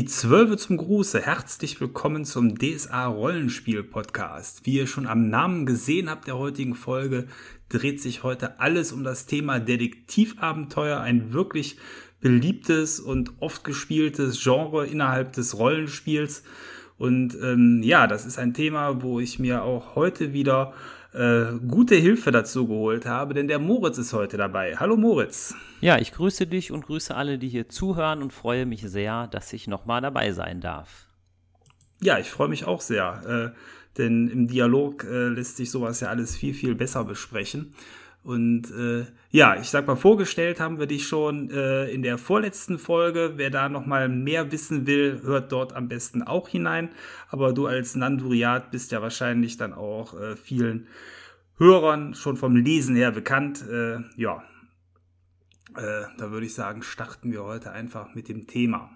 Die Zwölfe zum Gruße. Herzlich willkommen zum DSA Rollenspiel Podcast. Wie ihr schon am Namen gesehen habt der heutigen Folge, dreht sich heute alles um das Thema Detektivabenteuer. Ein wirklich beliebtes und oft gespieltes Genre innerhalb des Rollenspiels. Und ähm, ja, das ist ein Thema, wo ich mir auch heute wieder äh, gute Hilfe dazu geholt habe, denn der Moritz ist heute dabei. Hallo Moritz. Ja, ich grüße dich und grüße alle, die hier zuhören und freue mich sehr, dass ich nochmal dabei sein darf. Ja, ich freue mich auch sehr, äh, denn im Dialog äh, lässt sich sowas ja alles viel, viel besser besprechen. Und äh, ja, ich sag mal, vorgestellt haben wir dich schon äh, in der vorletzten Folge. Wer da noch mal mehr wissen will, hört dort am besten auch hinein. Aber du als Nanduriat bist ja wahrscheinlich dann auch äh, vielen Hörern schon vom Lesen her bekannt. Äh, ja, äh, da würde ich sagen, starten wir heute einfach mit dem Thema.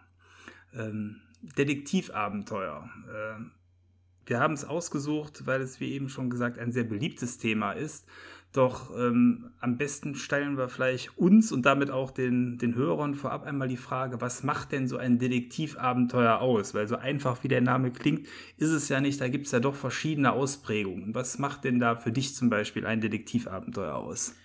Ähm, Detektivabenteuer. Äh, wir haben es ausgesucht, weil es, wie eben schon gesagt, ein sehr beliebtes Thema ist. Doch ähm, am besten stellen wir vielleicht uns und damit auch den, den Hörern vorab einmal die Frage, was macht denn so ein Detektivabenteuer aus? Weil so einfach wie der Name klingt, ist es ja nicht, da gibt es ja doch verschiedene Ausprägungen. Was macht denn da für dich zum Beispiel ein Detektivabenteuer aus?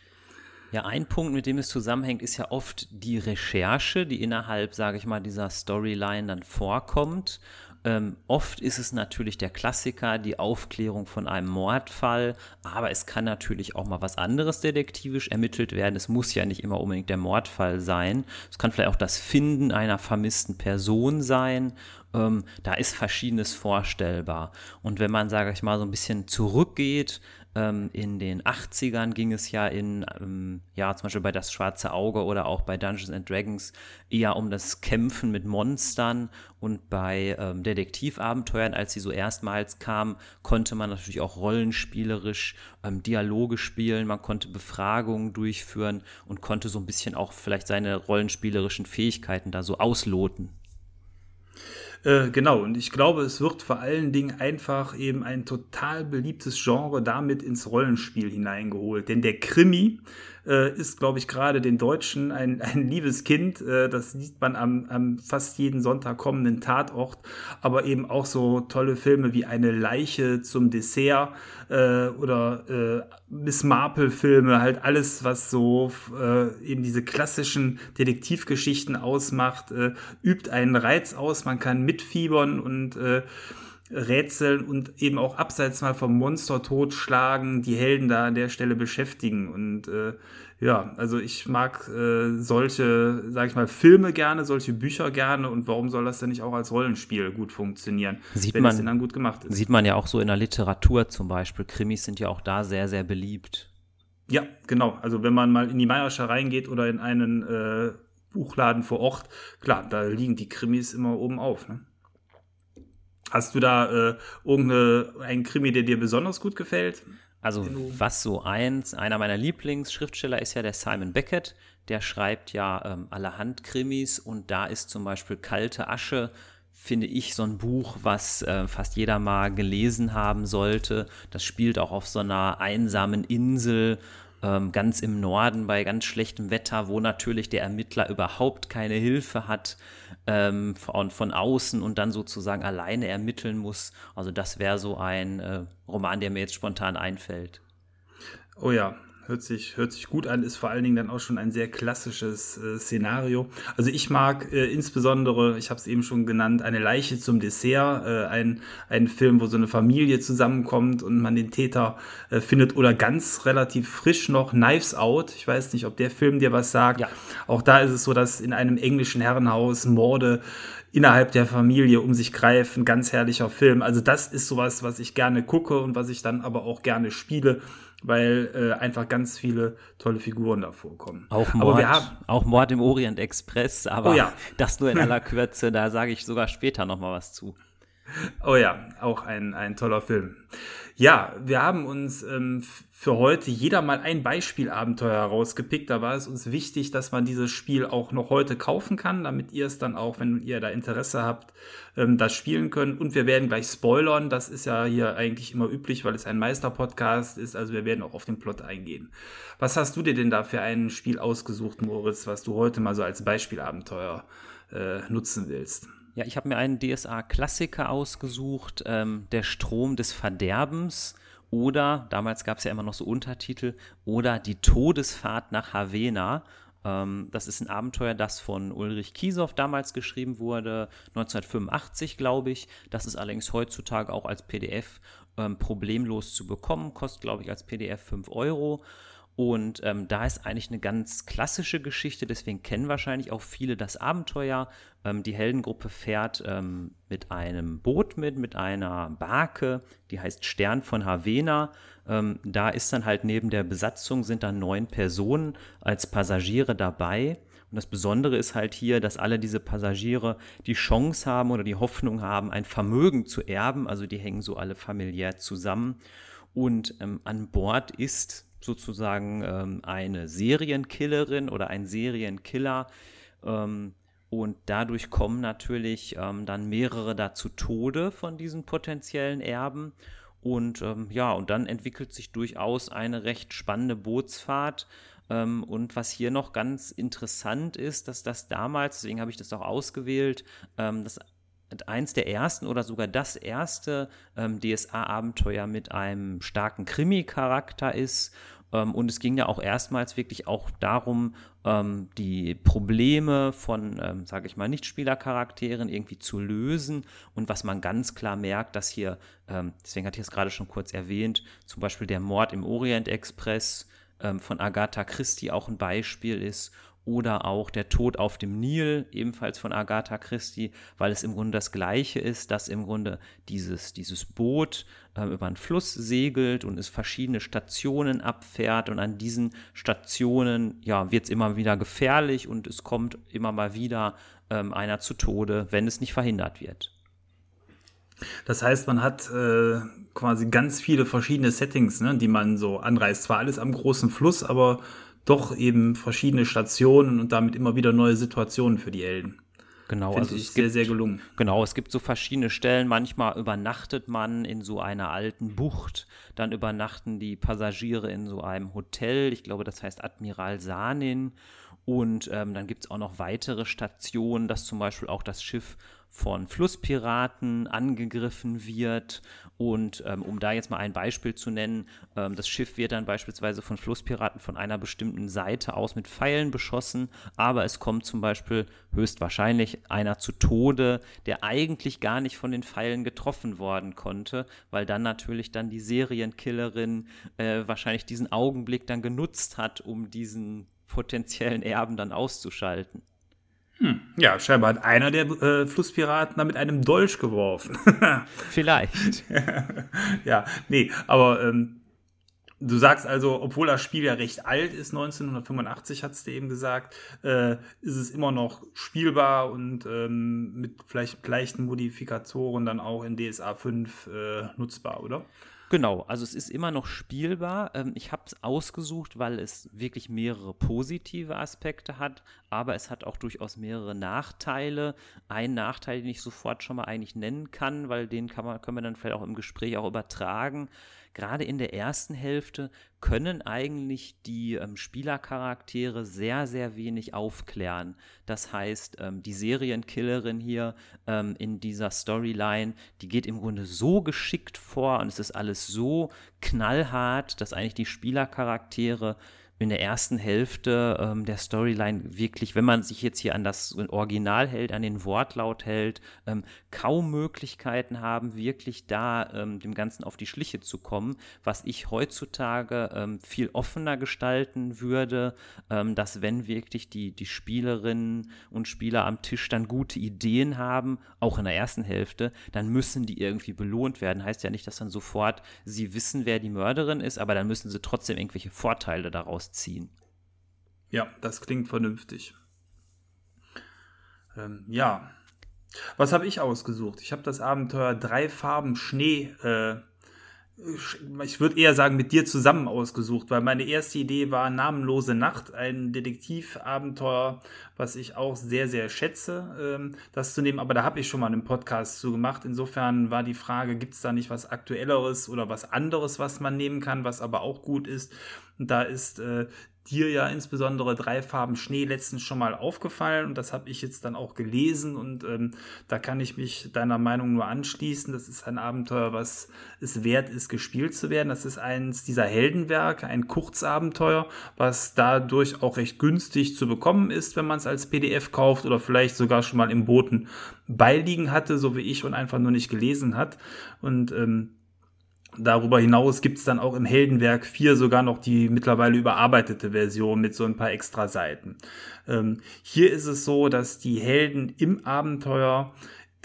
Ja, ein Punkt, mit dem es zusammenhängt, ist ja oft die Recherche, die innerhalb, sage ich mal, dieser Storyline dann vorkommt. Ähm, oft ist es natürlich der Klassiker, die Aufklärung von einem Mordfall, aber es kann natürlich auch mal was anderes detektivisch ermittelt werden. Es muss ja nicht immer unbedingt der Mordfall sein. Es kann vielleicht auch das Finden einer vermissten Person sein. Ähm, da ist Verschiedenes vorstellbar. Und wenn man, sage ich mal, so ein bisschen zurückgeht, ähm, in den 80ern ging es ja in, ähm, ja, zum Beispiel bei Das Schwarze Auge oder auch bei Dungeons and Dragons eher um das Kämpfen mit Monstern und bei ähm, Detektivabenteuern, als sie so erstmals kamen, konnte man natürlich auch rollenspielerisch ähm, Dialoge spielen, man konnte Befragungen durchführen und konnte so ein bisschen auch vielleicht seine rollenspielerischen Fähigkeiten da so ausloten. Äh, genau, und ich glaube, es wird vor allen Dingen einfach eben ein total beliebtes Genre damit ins Rollenspiel hineingeholt. Denn der Krimi äh, ist, glaube ich, gerade den Deutschen ein, ein liebes Kind. Äh, das sieht man am, am fast jeden Sonntag kommenden Tatort. Aber eben auch so tolle Filme wie Eine Leiche zum Dessert äh, oder äh, Miss Marple-Filme, halt alles, was so äh, eben diese klassischen Detektivgeschichten ausmacht, äh, übt einen Reiz aus. Man kann mitfiebern und rätseln und eben auch abseits mal vom Monster totschlagen, die Helden da an der Stelle beschäftigen. Und äh, ja, also ich mag äh, solche, sag ich mal, Filme gerne, solche Bücher gerne und warum soll das denn nicht auch als Rollenspiel gut funktionieren, sieht wenn man, es denn dann gut gemacht ist? Sieht man ja auch so in der Literatur zum Beispiel. Krimis sind ja auch da sehr, sehr beliebt. Ja, genau. Also wenn man mal in die Meiersche reingeht oder in einen äh, Buchladen vor Ort, klar, da liegen die Krimis immer oben auf. Ne? Hast du da äh, irgendeinen Krimi, der dir besonders gut gefällt? Also was so eins, einer meiner Lieblingsschriftsteller ist ja der Simon Beckett, der schreibt ja ähm, allerhand Krimis und da ist zum Beispiel Kalte Asche, finde ich, so ein Buch, was äh, fast jeder mal gelesen haben sollte. Das spielt auch auf so einer einsamen Insel ähm, ganz im Norden bei ganz schlechtem Wetter, wo natürlich der Ermittler überhaupt keine Hilfe hat ähm, von, von außen und dann sozusagen alleine ermitteln muss. Also das wäre so ein äh, Roman, der mir jetzt spontan einfällt. Oh ja, Hört sich, hört sich gut an, ist vor allen Dingen dann auch schon ein sehr klassisches äh, Szenario. Also ich mag äh, insbesondere, ich habe es eben schon genannt, eine Leiche zum Dessert, äh, ein, ein Film, wo so eine Familie zusammenkommt und man den Täter äh, findet oder ganz relativ frisch noch Knives Out. Ich weiß nicht, ob der Film dir was sagt. Ja. Auch da ist es so, dass in einem englischen Herrenhaus Morde innerhalb der Familie um sich greifen. Ganz herrlicher Film. Also das ist sowas, was ich gerne gucke und was ich dann aber auch gerne spiele weil äh, einfach ganz viele tolle Figuren da vorkommen. Auch Mord, aber wir haben, auch Mord im Orient Express, aber oh ja. das nur in aller Kürze, da sage ich sogar später noch mal was zu. Oh ja, auch ein, ein toller Film. Ja, wir haben uns ähm, für heute jeder mal ein Beispielabenteuer herausgepickt. Da war es uns wichtig, dass man dieses Spiel auch noch heute kaufen kann, damit ihr es dann auch, wenn ihr da Interesse habt, ähm, das spielen könnt. Und wir werden gleich spoilern. Das ist ja hier eigentlich immer üblich, weil es ein Meister-Podcast ist. Also wir werden auch auf den Plot eingehen. Was hast du dir denn da für ein Spiel ausgesucht, Moritz, was du heute mal so als Beispielabenteuer äh, nutzen willst? Ja, ich habe mir einen DSA-Klassiker ausgesucht, ähm, Der Strom des Verderbens oder, damals gab es ja immer noch so Untertitel, oder Die Todesfahrt nach Havena. Ähm, das ist ein Abenteuer, das von Ulrich Kiesow damals geschrieben wurde, 1985, glaube ich. Das ist allerdings heutzutage auch als PDF ähm, problemlos zu bekommen, kostet, glaube ich, als PDF 5 Euro. Und ähm, da ist eigentlich eine ganz klassische Geschichte, deswegen kennen wahrscheinlich auch viele das Abenteuer. Ähm, die Heldengruppe fährt ähm, mit einem Boot mit, mit einer Barke, die heißt Stern von Havena. Ähm, da ist dann halt neben der Besatzung sind dann neun Personen als Passagiere dabei. Und das Besondere ist halt hier, dass alle diese Passagiere die Chance haben oder die Hoffnung haben, ein Vermögen zu erben. Also die hängen so alle familiär zusammen. Und ähm, an Bord ist sozusagen ähm, eine Serienkillerin oder ein Serienkiller. Ähm, und dadurch kommen natürlich ähm, dann mehrere da zu Tode von diesen potenziellen Erben. Und ähm, ja, und dann entwickelt sich durchaus eine recht spannende Bootsfahrt. Ähm, und was hier noch ganz interessant ist, dass das damals, deswegen habe ich das auch ausgewählt, ähm, das eins der ersten oder sogar das erste ähm, DSA-Abenteuer mit einem starken Krimi-Charakter ist. Ähm, und es ging ja auch erstmals wirklich auch darum, ähm, die Probleme von, ähm, sage ich mal, Nichtspielercharakteren irgendwie zu lösen. Und was man ganz klar merkt, dass hier, ähm, deswegen hatte ich es gerade schon kurz erwähnt, zum Beispiel der Mord im Orient Express ähm, von Agatha Christie auch ein Beispiel ist oder auch Der Tod auf dem Nil, ebenfalls von Agatha Christie, weil es im Grunde das Gleiche ist, dass im Grunde dieses, dieses Boot äh, über einen Fluss segelt und es verschiedene Stationen abfährt und an diesen Stationen ja, wird es immer wieder gefährlich und es kommt immer mal wieder ähm, einer zu Tode, wenn es nicht verhindert wird. Das heißt, man hat äh, quasi ganz viele verschiedene Settings, ne, die man so anreißt. Zwar alles am großen Fluss, aber doch eben verschiedene Stationen und damit immer wieder neue Situationen für die Helden. Genau, Finde also ich es sehr, gibt, sehr gelungen. Genau, es gibt so verschiedene Stellen. Manchmal übernachtet man in so einer alten Bucht, dann übernachten die Passagiere in so einem Hotel. Ich glaube, das heißt Admiral Sanin. Und ähm, dann gibt es auch noch weitere Stationen, dass zum Beispiel auch das Schiff von Flusspiraten angegriffen wird. Und ähm, um da jetzt mal ein Beispiel zu nennen, ähm, das Schiff wird dann beispielsweise von Flusspiraten von einer bestimmten Seite aus mit Pfeilen beschossen, aber es kommt zum Beispiel höchstwahrscheinlich einer zu Tode, der eigentlich gar nicht von den Pfeilen getroffen worden konnte, weil dann natürlich dann die Serienkillerin äh, wahrscheinlich diesen Augenblick dann genutzt hat, um diesen potenziellen Erben dann auszuschalten. Hm. Ja, scheinbar hat einer der äh, Flusspiraten da mit einem Dolch geworfen. Vielleicht. ja, nee, aber ähm, du sagst also, obwohl das Spiel ja recht alt ist, 1985 hast du eben gesagt, äh, ist es immer noch spielbar und ähm, mit vielleicht leichten Modifikatoren dann auch in DSA 5 äh, nutzbar, oder? Genau, also es ist immer noch spielbar. Ähm, ich habe es ausgesucht, weil es wirklich mehrere positive Aspekte hat, aber es hat auch durchaus mehrere Nachteile. Ein Nachteil, den ich sofort schon mal eigentlich nennen kann, weil den kann man, können wir dann vielleicht auch im Gespräch auch übertragen gerade in der ersten Hälfte können eigentlich die ähm, Spielercharaktere sehr, sehr wenig aufklären. Das heißt, ähm, die Serienkillerin hier ähm, in dieser Storyline, die geht im Grunde so geschickt vor und es ist alles so knallhart, dass eigentlich die Spielercharaktere in der ersten Hälfte ähm, der Storyline wirklich, wenn man sich jetzt hier an das Original hält, an den Wortlaut hält, ähm, kaum Möglichkeiten haben, wirklich da ähm, dem Ganzen auf die Schliche zu kommen, was ich heutzutage ähm, viel offener gestalten würde, ähm, dass wenn wirklich die, die Spielerinnen und Spieler am Tisch dann gute Ideen haben, auch in der ersten Hälfte, dann müssen die irgendwie belohnt werden. Heißt ja nicht, dass dann sofort sie wissen, wer die Mörderin ist, aber dann müssen sie trotzdem irgendwelche Vorteile daraus ziehen. Ja, das klingt vernünftig. Ähm, ja. Was habe ich ausgesucht? Ich habe das Abenteuer Drei Farben Schnee äh, ich würde eher sagen, mit dir zusammen ausgesucht, weil meine erste Idee war Namenlose Nacht, ein Detektivabenteuer, was ich auch sehr, sehr schätze, ähm, das zu nehmen. Aber da habe ich schon mal einen Podcast zu gemacht. Insofern war die Frage, gibt es da nicht was Aktuelleres oder was anderes, was man nehmen kann, was aber auch gut ist? Und da ist äh, dir ja insbesondere drei Farben Schnee letztens schon mal aufgefallen und das habe ich jetzt dann auch gelesen und ähm, da kann ich mich deiner Meinung nur anschließen. Das ist ein Abenteuer, was es wert ist, gespielt zu werden. Das ist eins dieser Heldenwerke, ein Kurzabenteuer, was dadurch auch recht günstig zu bekommen ist, wenn man es als PDF kauft oder vielleicht sogar schon mal im Boten beiliegen hatte, so wie ich und einfach nur nicht gelesen hat. Und ähm, Darüber hinaus gibt es dann auch im Heldenwerk 4 sogar noch die mittlerweile überarbeitete Version mit so ein paar extra Seiten. Ähm, hier ist es so, dass die Helden im Abenteuer,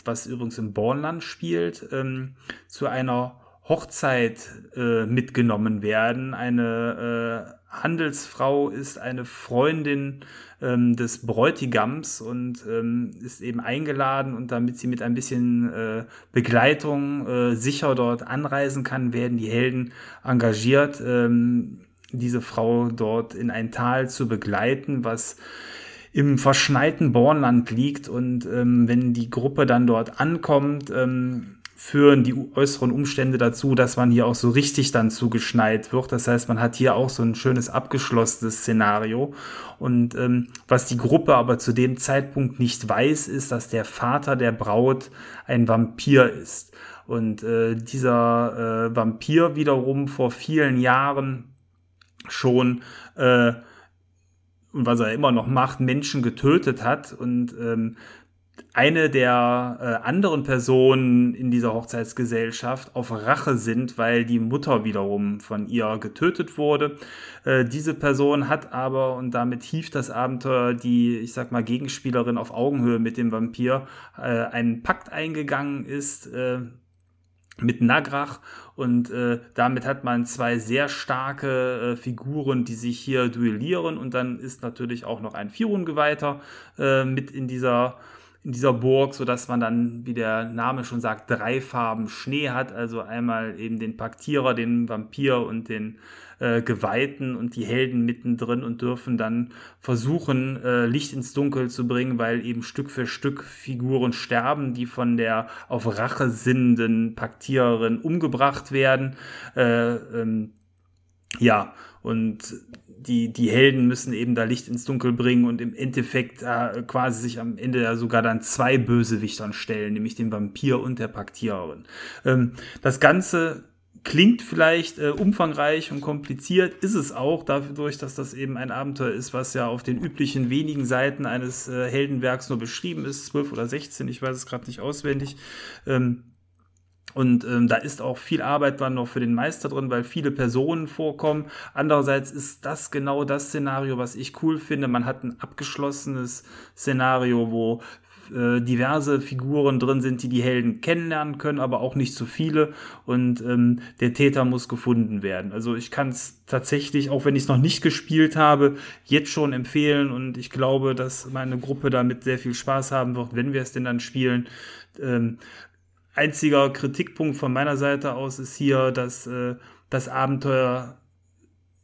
was übrigens im Bornland spielt, ähm, zu einer Hochzeit äh, mitgenommen werden. Eine äh, Handelsfrau ist eine Freundin ähm, des Bräutigams und ähm, ist eben eingeladen und damit sie mit ein bisschen äh, Begleitung äh, sicher dort anreisen kann, werden die Helden engagiert, ähm, diese Frau dort in ein Tal zu begleiten, was im verschneiten Bornland liegt. Und ähm, wenn die Gruppe dann dort ankommt, ähm, führen die äußeren Umstände dazu, dass man hier auch so richtig dann zugeschneit wird. Das heißt, man hat hier auch so ein schönes abgeschlossenes Szenario. Und ähm, was die Gruppe aber zu dem Zeitpunkt nicht weiß, ist, dass der Vater der Braut ein Vampir ist. Und äh, dieser äh, Vampir wiederum vor vielen Jahren schon äh, und was er immer noch macht, Menschen getötet hat und ähm, eine der äh, anderen Personen in dieser Hochzeitsgesellschaft auf Rache sind, weil die Mutter wiederum von ihr getötet wurde. Äh, diese Person hat aber, und damit hieft das Abenteuer die, ich sag mal, Gegenspielerin auf Augenhöhe mit dem Vampir, äh, einen Pakt eingegangen ist, äh, mit Nagrach und äh, damit hat man zwei sehr starke äh, Figuren, die sich hier duellieren und dann ist natürlich auch noch ein Firungeweihter äh, mit in dieser in dieser Burg, so dass man dann, wie der Name schon sagt, drei Farben Schnee hat. Also einmal eben den Paktierer, den Vampir und den äh, Geweihten und die Helden mittendrin und dürfen dann versuchen, äh, Licht ins Dunkel zu bringen, weil eben Stück für Stück Figuren sterben, die von der auf Rache sinnenden Paktiererin umgebracht werden. Äh, ähm, ja, und die, die Helden müssen eben da Licht ins Dunkel bringen und im Endeffekt äh, quasi sich am Ende ja sogar dann zwei Bösewichtern stellen, nämlich den Vampir und der Paktiererin. Ähm, das Ganze klingt vielleicht äh, umfangreich und kompliziert, ist es auch, dadurch, dass das eben ein Abenteuer ist, was ja auf den üblichen wenigen Seiten eines äh, Heldenwerks nur beschrieben ist, zwölf oder sechzehn, ich weiß es gerade nicht auswendig. Ähm, und ähm, da ist auch viel Arbeit dann noch für den Meister drin, weil viele Personen vorkommen. Andererseits ist das genau das Szenario, was ich cool finde. Man hat ein abgeschlossenes Szenario, wo äh, diverse Figuren drin sind, die die Helden kennenlernen können, aber auch nicht zu viele. Und ähm, der Täter muss gefunden werden. Also ich kann es tatsächlich, auch wenn ich es noch nicht gespielt habe, jetzt schon empfehlen. Und ich glaube, dass meine Gruppe damit sehr viel Spaß haben wird, wenn wir es denn dann spielen. Ähm, einziger Kritikpunkt von meiner Seite aus ist hier, dass äh, das Abenteuer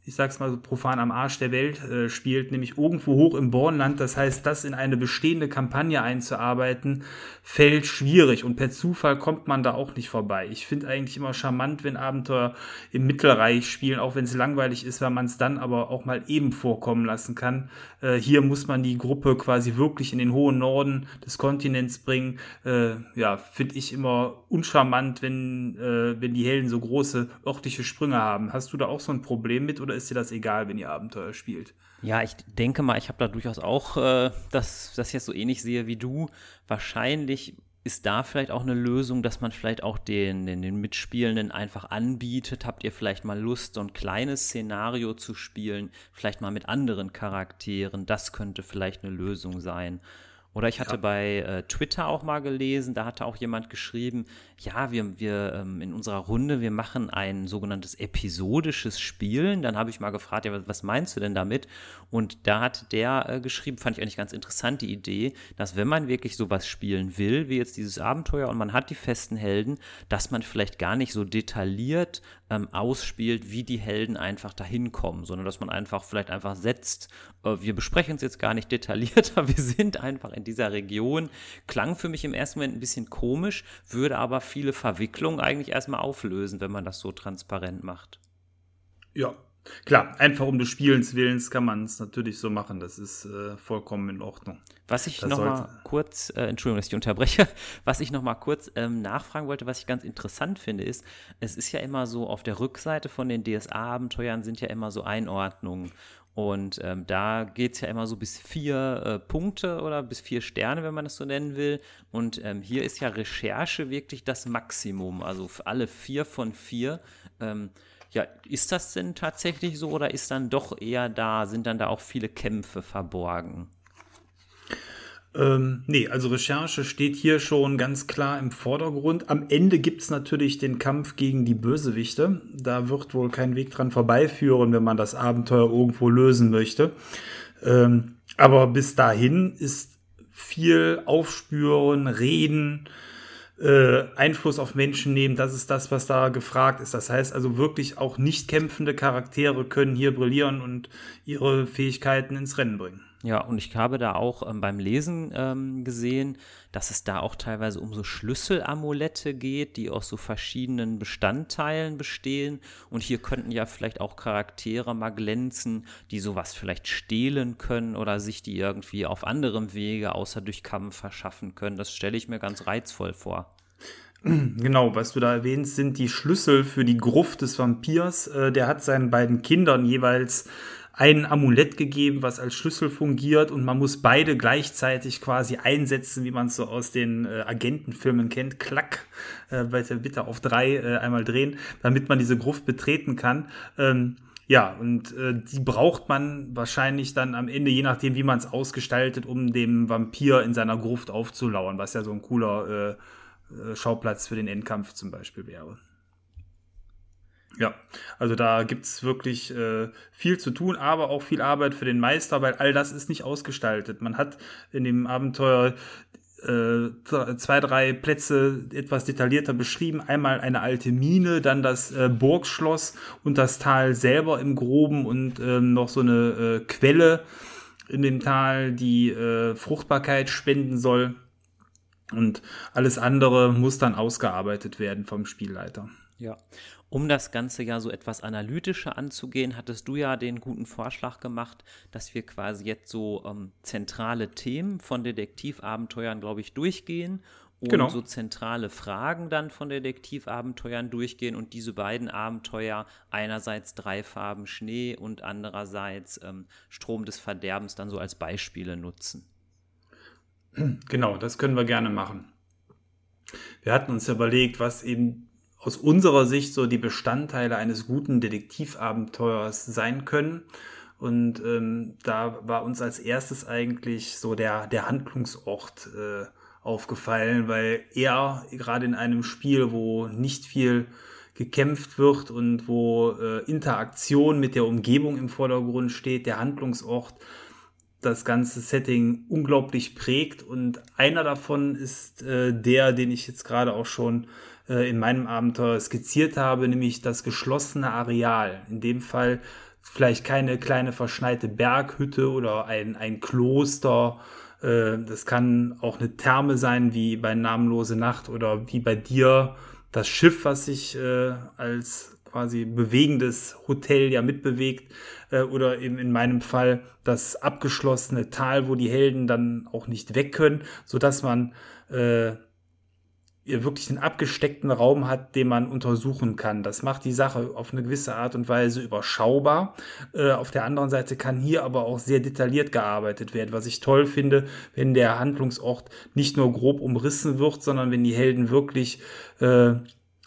ich sag's mal so profan am Arsch der Welt äh, spielt, nämlich irgendwo hoch im Bornland. Das heißt, das in eine bestehende Kampagne einzuarbeiten, fällt schwierig und per Zufall kommt man da auch nicht vorbei. Ich finde eigentlich immer charmant, wenn Abenteuer im Mittelreich spielen, auch wenn es langweilig ist, weil man es dann aber auch mal eben vorkommen lassen kann. Äh, hier muss man die Gruppe quasi wirklich in den hohen Norden des Kontinents bringen. Äh, ja, finde ich immer uncharmant, wenn, äh, wenn die Helden so große örtliche Sprünge haben. Hast du da auch so ein Problem mit oder oder ist dir das egal, wenn ihr Abenteuer spielt? Ja, ich denke mal, ich habe da durchaus auch, äh, dass das jetzt so ähnlich sehe wie du. Wahrscheinlich ist da vielleicht auch eine Lösung, dass man vielleicht auch den, den, den, Mitspielenden einfach anbietet? Habt ihr vielleicht mal Lust, so ein kleines Szenario zu spielen, vielleicht mal mit anderen Charakteren? Das könnte vielleicht eine Lösung sein. Oder ich hatte ja. bei äh, Twitter auch mal gelesen, da hatte auch jemand geschrieben, ja, wir, wir ähm, in unserer Runde, wir machen ein sogenanntes episodisches Spielen. Dann habe ich mal gefragt, ja, was meinst du denn damit? Und da hat der äh, geschrieben, fand ich eigentlich ganz interessant, die Idee, dass wenn man wirklich sowas spielen will, wie jetzt dieses Abenteuer und man hat die festen Helden, dass man vielleicht gar nicht so detailliert ähm, ausspielt, wie die Helden einfach dahin kommen, sondern dass man einfach vielleicht einfach setzt, äh, wir besprechen es jetzt gar nicht detaillierter, wir sind einfach in dieser Region. Klang für mich im ersten Moment ein bisschen komisch, würde aber viele Verwicklungen eigentlich erstmal auflösen, wenn man das so transparent macht. Ja, Klar, einfach um des Spielens Willens kann man es natürlich so machen. Das ist äh, vollkommen in Ordnung. Was ich noch mal kurz, äh, Entschuldigung, dass ich unterbreche, was ich noch mal kurz ähm, nachfragen wollte, was ich ganz interessant finde, ist, es ist ja immer so, auf der Rückseite von den DSA-Abenteuern sind ja immer so Einordnungen. Und ähm, da geht es ja immer so bis vier äh, Punkte oder bis vier Sterne, wenn man das so nennen will. Und ähm, hier ist ja Recherche wirklich das Maximum, also für alle vier von vier. Ähm, ja, ist das denn tatsächlich so oder ist dann doch eher da, sind dann da auch viele Kämpfe verborgen? Ähm, nee, also Recherche steht hier schon ganz klar im Vordergrund. Am Ende gibt es natürlich den Kampf gegen die Bösewichte. Da wird wohl kein Weg dran vorbeiführen, wenn man das Abenteuer irgendwo lösen möchte. Ähm, aber bis dahin ist viel Aufspüren, Reden, äh, Einfluss auf Menschen nehmen, das ist das, was da gefragt ist. Das heißt also wirklich auch nicht kämpfende Charaktere können hier brillieren und ihre Fähigkeiten ins Rennen bringen. Ja, und ich habe da auch ähm, beim Lesen ähm, gesehen, dass es da auch teilweise um so Schlüsselamulette geht, die aus so verschiedenen Bestandteilen bestehen. Und hier könnten ja vielleicht auch Charaktere mal glänzen, die sowas vielleicht stehlen können oder sich die irgendwie auf anderem Wege außer durch Kampf verschaffen können. Das stelle ich mir ganz reizvoll vor. Genau, was du da erwähnst, sind die Schlüssel für die Gruft des Vampirs. Äh, der hat seinen beiden Kindern jeweils ein Amulett gegeben, was als Schlüssel fungiert und man muss beide gleichzeitig quasi einsetzen, wie man es so aus den äh, Agentenfilmen kennt. Klack, äh, bitte auf drei äh, einmal drehen, damit man diese Gruft betreten kann. Ähm, ja, und äh, die braucht man wahrscheinlich dann am Ende, je nachdem, wie man es ausgestaltet, um dem Vampir in seiner Gruft aufzulauern, was ja so ein cooler äh, Schauplatz für den Endkampf zum Beispiel wäre. Ja, also da gibt es wirklich äh, viel zu tun, aber auch viel Arbeit für den Meister, weil all das ist nicht ausgestaltet. Man hat in dem Abenteuer äh, zwei, drei Plätze etwas detaillierter beschrieben. Einmal eine alte Mine, dann das äh, Burgschloss und das Tal selber im Groben und ähm, noch so eine äh, Quelle in dem Tal, die äh, Fruchtbarkeit spenden soll. Und alles andere muss dann ausgearbeitet werden vom Spielleiter. Ja. Um das Ganze ja so etwas analytischer anzugehen, hattest du ja den guten Vorschlag gemacht, dass wir quasi jetzt so ähm, zentrale Themen von Detektivabenteuern, glaube ich, durchgehen und genau. so zentrale Fragen dann von Detektivabenteuern durchgehen und diese beiden Abenteuer, einerseits drei Farben Schnee und andererseits ähm, Strom des Verderbens, dann so als Beispiele nutzen. Genau, das können wir gerne machen. Wir hatten uns überlegt, was eben aus unserer Sicht so die Bestandteile eines guten Detektivabenteuers sein können. Und ähm, da war uns als erstes eigentlich so der, der Handlungsort äh, aufgefallen, weil er gerade in einem Spiel, wo nicht viel gekämpft wird und wo äh, Interaktion mit der Umgebung im Vordergrund steht, der Handlungsort das ganze Setting unglaublich prägt. Und einer davon ist äh, der, den ich jetzt gerade auch schon äh, in meinem Abenteuer skizziert habe, nämlich das geschlossene Areal. In dem Fall vielleicht keine kleine verschneite Berghütte oder ein, ein Kloster. Äh, das kann auch eine Therme sein, wie bei Namenlose Nacht oder wie bei dir das Schiff, was sich äh, als quasi bewegendes Hotel ja mitbewegt äh, oder eben in meinem Fall das abgeschlossene Tal, wo die Helden dann auch nicht weg können, so dass man äh, wirklich einen abgesteckten Raum hat, den man untersuchen kann. Das macht die Sache auf eine gewisse Art und Weise überschaubar. Äh, auf der anderen Seite kann hier aber auch sehr detailliert gearbeitet werden, was ich toll finde, wenn der Handlungsort nicht nur grob umrissen wird, sondern wenn die Helden wirklich äh,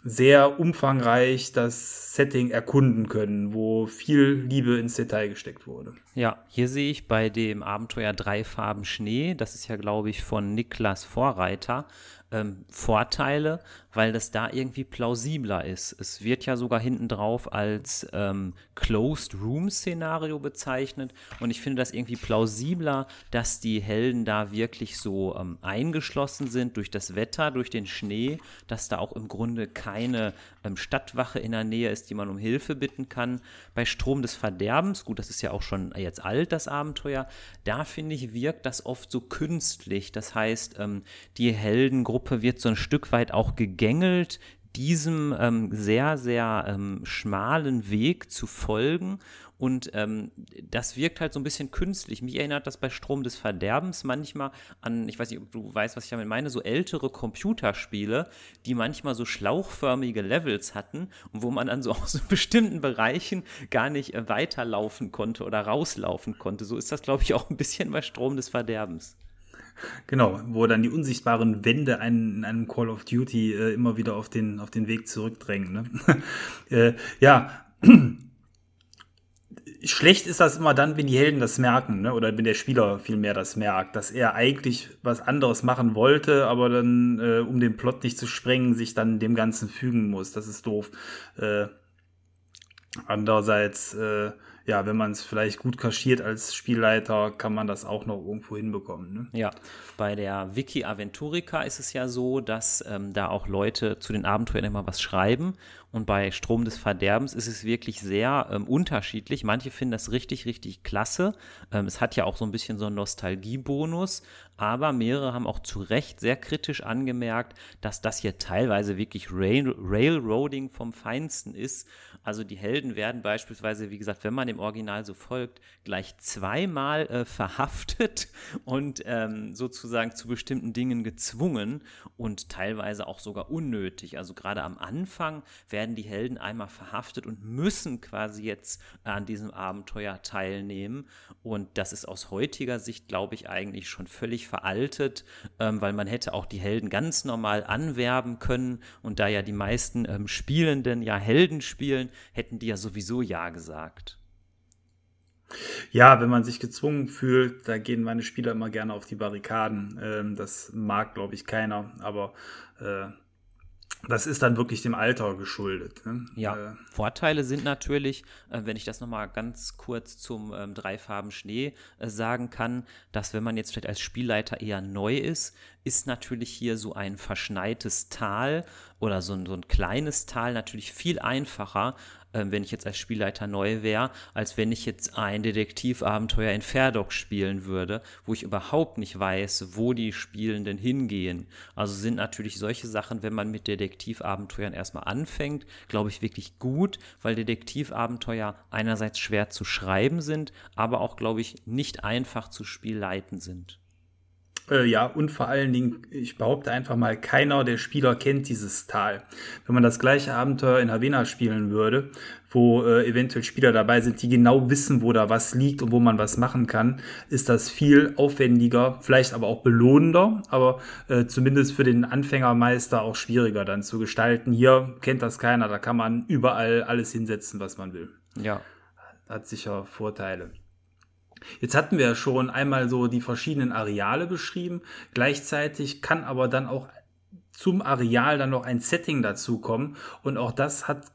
sehr umfangreich das Setting erkunden können, wo viel Liebe ins Detail gesteckt wurde. Ja, hier sehe ich bei dem Abenteuer Drei Farben Schnee, das ist ja, glaube ich, von Niklas Vorreiter, ähm, Vorteile, weil das da irgendwie plausibler ist. Es wird ja sogar hinten drauf als ähm, Closed Room Szenario bezeichnet und ich finde das irgendwie plausibler, dass die Helden da wirklich so ähm, eingeschlossen sind durch das Wetter, durch den Schnee, dass da auch im Grunde keine ähm, Stadtwache in der Nähe ist, die man um Hilfe bitten kann. Bei Strom des Verderbens, gut, das ist ja auch schon jetzt alt, das Abenteuer, da finde ich, wirkt das oft so künstlich. Das heißt, ähm, die Heldengruppe wird so ein Stück weit auch gegängelt, diesem ähm, sehr, sehr ähm, schmalen Weg zu folgen und ähm, das wirkt halt so ein bisschen künstlich. Mich erinnert das bei Strom des Verderbens manchmal an, ich weiß nicht, ob du weißt, was ich damit meine, so ältere Computerspiele, die manchmal so schlauchförmige Levels hatten und wo man dann so aus bestimmten Bereichen gar nicht äh, weiterlaufen konnte oder rauslaufen konnte. So ist das, glaube ich, auch ein bisschen bei Strom des Verderbens. Genau, wo dann die unsichtbaren Wände einen, in einem Call of Duty äh, immer wieder auf den, auf den Weg zurückdrängen. Ne? äh, ja, schlecht ist das immer dann, wenn die Helden das merken, ne? oder wenn der Spieler vielmehr das merkt, dass er eigentlich was anderes machen wollte, aber dann, äh, um den Plot nicht zu sprengen, sich dann dem Ganzen fügen muss. Das ist doof. Äh, andererseits, äh, ja, wenn man es vielleicht gut kaschiert als Spielleiter, kann man das auch noch irgendwo hinbekommen. Ne? Ja, bei der Wiki Aventurica ist es ja so, dass ähm, da auch Leute zu den Abenteuern immer was schreiben. Und bei Strom des Verderbens ist es wirklich sehr ähm, unterschiedlich. Manche finden das richtig, richtig klasse. Ähm, es hat ja auch so ein bisschen so einen Nostalgiebonus. Aber mehrere haben auch zu Recht sehr kritisch angemerkt, dass das hier teilweise wirklich Rail Railroading vom Feinsten ist. Also die Helden werden beispielsweise, wie gesagt, wenn man dem Original so folgt, gleich zweimal äh, verhaftet und ähm, sozusagen zu bestimmten Dingen gezwungen und teilweise auch sogar unnötig. Also gerade am Anfang werden die Helden einmal verhaftet und müssen quasi jetzt an diesem Abenteuer teilnehmen. Und das ist aus heutiger Sicht, glaube ich, eigentlich schon völlig veraltet, ähm, weil man hätte auch die Helden ganz normal anwerben können und da ja die meisten ähm, Spielenden ja Helden spielen, hätten die ja sowieso Ja gesagt. Ja, wenn man sich gezwungen fühlt, da gehen meine Spieler immer gerne auf die Barrikaden. Ähm, das mag, glaube ich, keiner, aber äh, das ist dann wirklich dem Alter geschuldet. Ne? Ja, äh, Vorteile sind natürlich, äh, wenn ich das nochmal ganz kurz zum ähm, Dreifarben Schnee äh, sagen kann, dass wenn man jetzt vielleicht als Spielleiter eher neu ist, ist natürlich hier so ein verschneites Tal oder so ein, so ein kleines Tal natürlich viel einfacher, äh, wenn ich jetzt als Spielleiter neu wäre, als wenn ich jetzt ein Detektivabenteuer in Fairdock spielen würde, wo ich überhaupt nicht weiß, wo die Spielenden hingehen. Also sind natürlich solche Sachen, wenn man mit Detektivabenteuern erstmal anfängt, glaube ich wirklich gut, weil Detektivabenteuer einerseits schwer zu schreiben sind, aber auch, glaube ich, nicht einfach zu spielleiten sind. Äh, ja, und vor allen Dingen, ich behaupte einfach mal, keiner der Spieler kennt dieses Tal. Wenn man das gleiche Abenteuer in Havena spielen würde, wo äh, eventuell Spieler dabei sind, die genau wissen, wo da was liegt und wo man was machen kann, ist das viel aufwendiger, vielleicht aber auch belohnender, aber äh, zumindest für den Anfängermeister auch schwieriger dann zu gestalten. Hier kennt das keiner, da kann man überall alles hinsetzen, was man will. Ja. Hat sicher Vorteile. Jetzt hatten wir ja schon einmal so die verschiedenen Areale beschrieben. Gleichzeitig kann aber dann auch zum Areal dann noch ein Setting dazukommen. Und auch das hat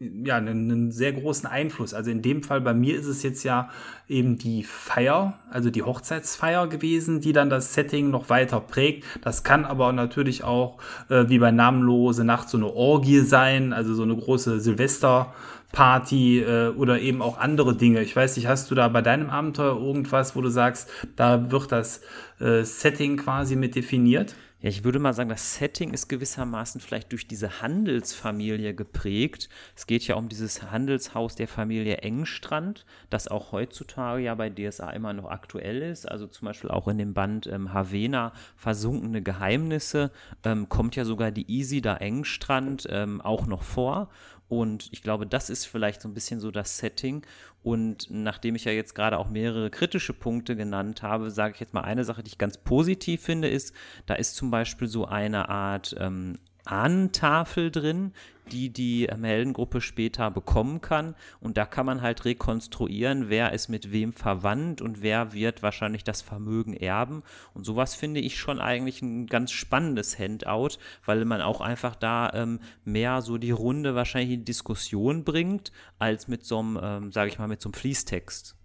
ja einen, einen, sehr großen Einfluss. Also in dem Fall bei mir ist es jetzt ja eben die Feier, also die Hochzeitsfeier gewesen, die dann das Setting noch weiter prägt. Das kann aber natürlich auch äh, wie bei Namenlose Nacht so eine Orgie sein, also so eine große Silvester Party äh, oder eben auch andere Dinge. Ich weiß nicht, hast du da bei deinem Abenteuer irgendwas, wo du sagst, da wird das äh, Setting quasi mit definiert? Ja, ich würde mal sagen, das Setting ist gewissermaßen vielleicht durch diese Handelsfamilie geprägt. Es geht ja um dieses Handelshaus der Familie Engstrand, das auch heutzutage ja bei DSA immer noch aktuell ist. Also zum Beispiel auch in dem Band ähm, Havena Versunkene Geheimnisse ähm, kommt ja sogar die Isida Engstrand ähm, auch noch vor. Und ich glaube, das ist vielleicht so ein bisschen so das Setting. Und nachdem ich ja jetzt gerade auch mehrere kritische Punkte genannt habe, sage ich jetzt mal eine Sache, die ich ganz positiv finde, ist, da ist zum Beispiel so eine Art ähm, Ahnentafel drin, die die Heldengruppe später bekommen kann. Und da kann man halt rekonstruieren, wer ist mit wem verwandt und wer wird wahrscheinlich das Vermögen erben. Und sowas finde ich schon eigentlich ein ganz spannendes Handout, weil man auch einfach da ähm, mehr so die Runde wahrscheinlich in Diskussion bringt, als mit so einem, ähm, sage ich mal, mit so einem Fließtext.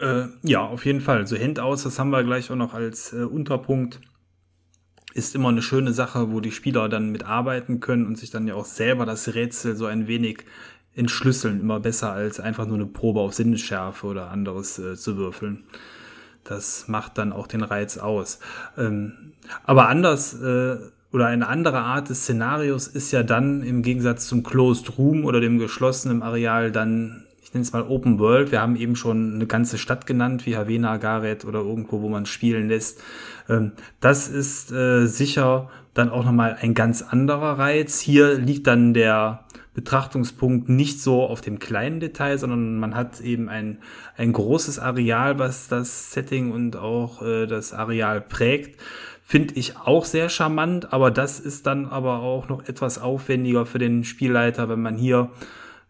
Äh, ja, auf jeden Fall. So Handouts, das haben wir gleich auch noch als äh, Unterpunkt ist immer eine schöne Sache, wo die Spieler dann mitarbeiten können und sich dann ja auch selber das Rätsel so ein wenig entschlüsseln. Immer besser als einfach nur eine Probe auf Sinnesschärfe oder anderes äh, zu würfeln. Das macht dann auch den Reiz aus. Ähm, aber anders äh, oder eine andere Art des Szenarios ist ja dann im Gegensatz zum Closed Room oder dem geschlossenen Areal dann, nenne es mal Open World. Wir haben eben schon eine ganze Stadt genannt, wie Havena, Gareth oder irgendwo, wo man spielen lässt. Ähm, das ist äh, sicher dann auch nochmal ein ganz anderer Reiz. Hier liegt dann der Betrachtungspunkt nicht so auf dem kleinen Detail, sondern man hat eben ein, ein großes Areal, was das Setting und auch äh, das Areal prägt. Finde ich auch sehr charmant, aber das ist dann aber auch noch etwas aufwendiger für den Spielleiter, wenn man hier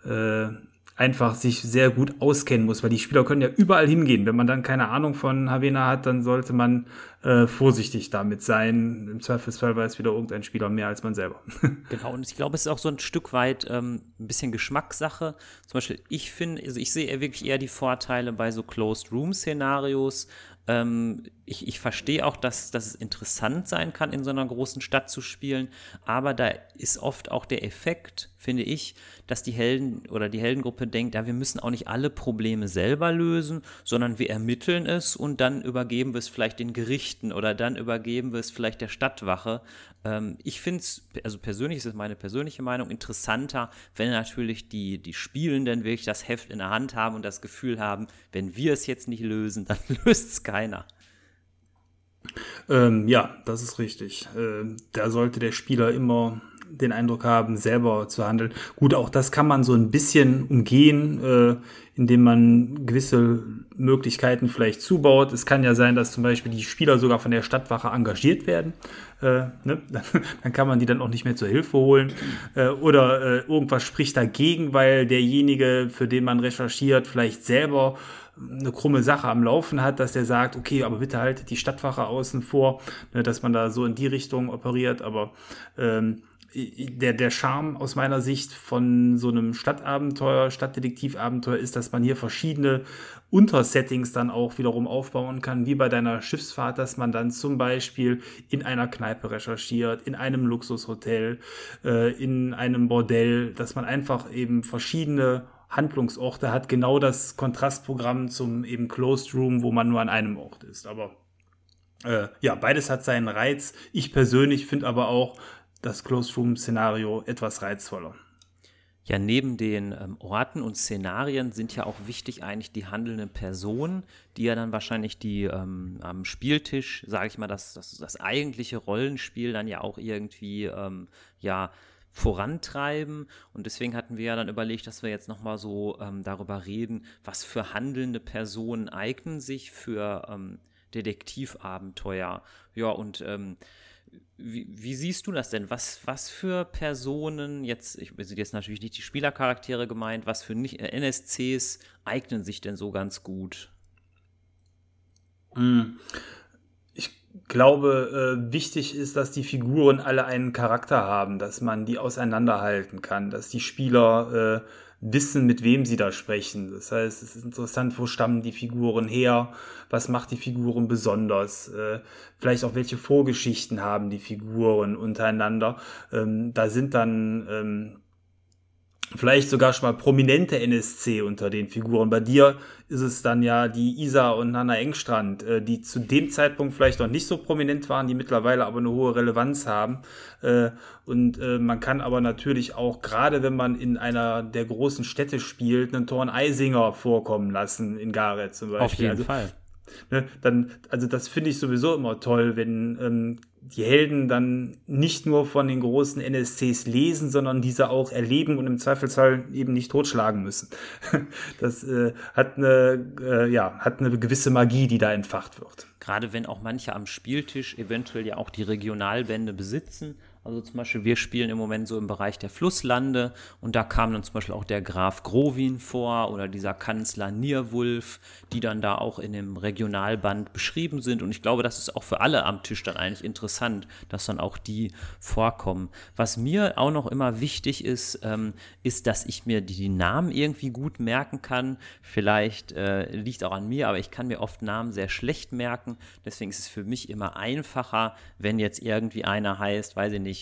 äh, einfach sich sehr gut auskennen muss, weil die Spieler können ja überall hingehen. Wenn man dann keine Ahnung von Havena hat, dann sollte man äh, vorsichtig damit sein. Im Zweifelsfall weiß wieder irgendein Spieler mehr als man selber. genau, und ich glaube, es ist auch so ein Stück weit ähm, ein bisschen Geschmackssache. Zum Beispiel, ich finde, also ich sehe wirklich eher die Vorteile bei so Closed-Room-Szenarios, ähm, ich, ich verstehe auch, dass, dass es interessant sein kann, in so einer großen Stadt zu spielen, aber da ist oft auch der Effekt, finde ich, dass die Helden oder die Heldengruppe denkt, ja, wir müssen auch nicht alle Probleme selber lösen, sondern wir ermitteln es und dann übergeben wir es vielleicht den Gerichten oder dann übergeben wir es vielleicht der Stadtwache. Ähm, ich finde es, also persönlich ist es meine persönliche Meinung, interessanter, wenn natürlich die, die Spielenden wirklich das Heft in der Hand haben und das Gefühl haben, wenn wir es jetzt nicht lösen, dann löst es keiner. Ähm, ja, das ist richtig. Äh, da sollte der Spieler immer den Eindruck haben, selber zu handeln. Gut, auch das kann man so ein bisschen umgehen, äh, indem man gewisse Möglichkeiten vielleicht zubaut. Es kann ja sein, dass zum Beispiel die Spieler sogar von der Stadtwache engagiert werden. Äh, ne? Dann kann man die dann auch nicht mehr zur Hilfe holen. Äh, oder äh, irgendwas spricht dagegen, weil derjenige, für den man recherchiert, vielleicht selber eine krumme Sache am Laufen hat, dass der sagt, okay, aber bitte haltet die Stadtwache außen vor, ne, dass man da so in die Richtung operiert. Aber ähm, der, der Charme aus meiner Sicht von so einem Stadtabenteuer, Stadtdetektivabenteuer ist, dass man hier verschiedene Untersettings dann auch wiederum aufbauen kann, wie bei deiner Schiffsfahrt, dass man dann zum Beispiel in einer Kneipe recherchiert, in einem Luxushotel, äh, in einem Bordell, dass man einfach eben verschiedene Handlungsorte hat, genau das Kontrastprogramm zum eben Closed Room, wo man nur an einem Ort ist. Aber äh, ja, beides hat seinen Reiz. Ich persönlich finde aber auch, das Closed Room-Szenario etwas reizvoller. Ja, neben den ähm, Orten und Szenarien sind ja auch wichtig eigentlich die handelnden Personen, die ja dann wahrscheinlich die ähm, am Spieltisch, sage ich mal, das, das, das eigentliche Rollenspiel dann ja auch irgendwie ähm, ja vorantreiben. Und deswegen hatten wir ja dann überlegt, dass wir jetzt nochmal so ähm, darüber reden, was für handelnde Personen eignen sich für ähm, Detektivabenteuer. Ja, und ähm, wie, wie, siehst du das denn? Was, was für Personen, jetzt, sind jetzt natürlich nicht die Spielercharaktere gemeint, was für nicht, äh, NSCs eignen sich denn so ganz gut? Hm. Ich glaube, äh, wichtig ist, dass die Figuren alle einen Charakter haben, dass man die auseinanderhalten kann, dass die Spieler äh, wissen, mit wem sie da sprechen. Das heißt, es ist interessant, wo stammen die Figuren her, was macht die Figuren besonders, äh, vielleicht auch welche Vorgeschichten haben die Figuren untereinander. Ähm, da sind dann ähm, vielleicht sogar schon mal prominente NSC unter den Figuren. Bei dir ist es dann ja die Isa und Hanna Engstrand, äh, die zu dem Zeitpunkt vielleicht noch nicht so prominent waren, die mittlerweile aber eine hohe Relevanz haben. Äh, und äh, man kann aber natürlich auch, gerade wenn man in einer der großen Städte spielt, einen Thorn Eisinger vorkommen lassen, in Gareth zum Beispiel. Auf jeden also, Fall. Ne, dann, also das finde ich sowieso immer toll, wenn ähm, die Helden dann nicht nur von den großen NSCs lesen, sondern diese auch erleben und im Zweifelsfall eben nicht totschlagen müssen. Das äh, hat eine, äh, ja, hat eine gewisse Magie, die da entfacht wird. Gerade wenn auch manche am Spieltisch eventuell ja auch die Regionalbände besitzen, also zum Beispiel, wir spielen im Moment so im Bereich der Flusslande und da kam dann zum Beispiel auch der Graf Grovin vor oder dieser Kanzler Nierwulf, die dann da auch in dem Regionalband beschrieben sind. Und ich glaube, das ist auch für alle am Tisch dann eigentlich interessant, dass dann auch die vorkommen. Was mir auch noch immer wichtig ist, ähm, ist, dass ich mir die, Namen irgendwie gut merken kann. Vielleicht äh, liegt auch an mir, aber ich kann mir oft Namen sehr schlecht merken. Deswegen ist es für mich immer einfacher, wenn jetzt irgendwie einer heißt, weiß ich nicht,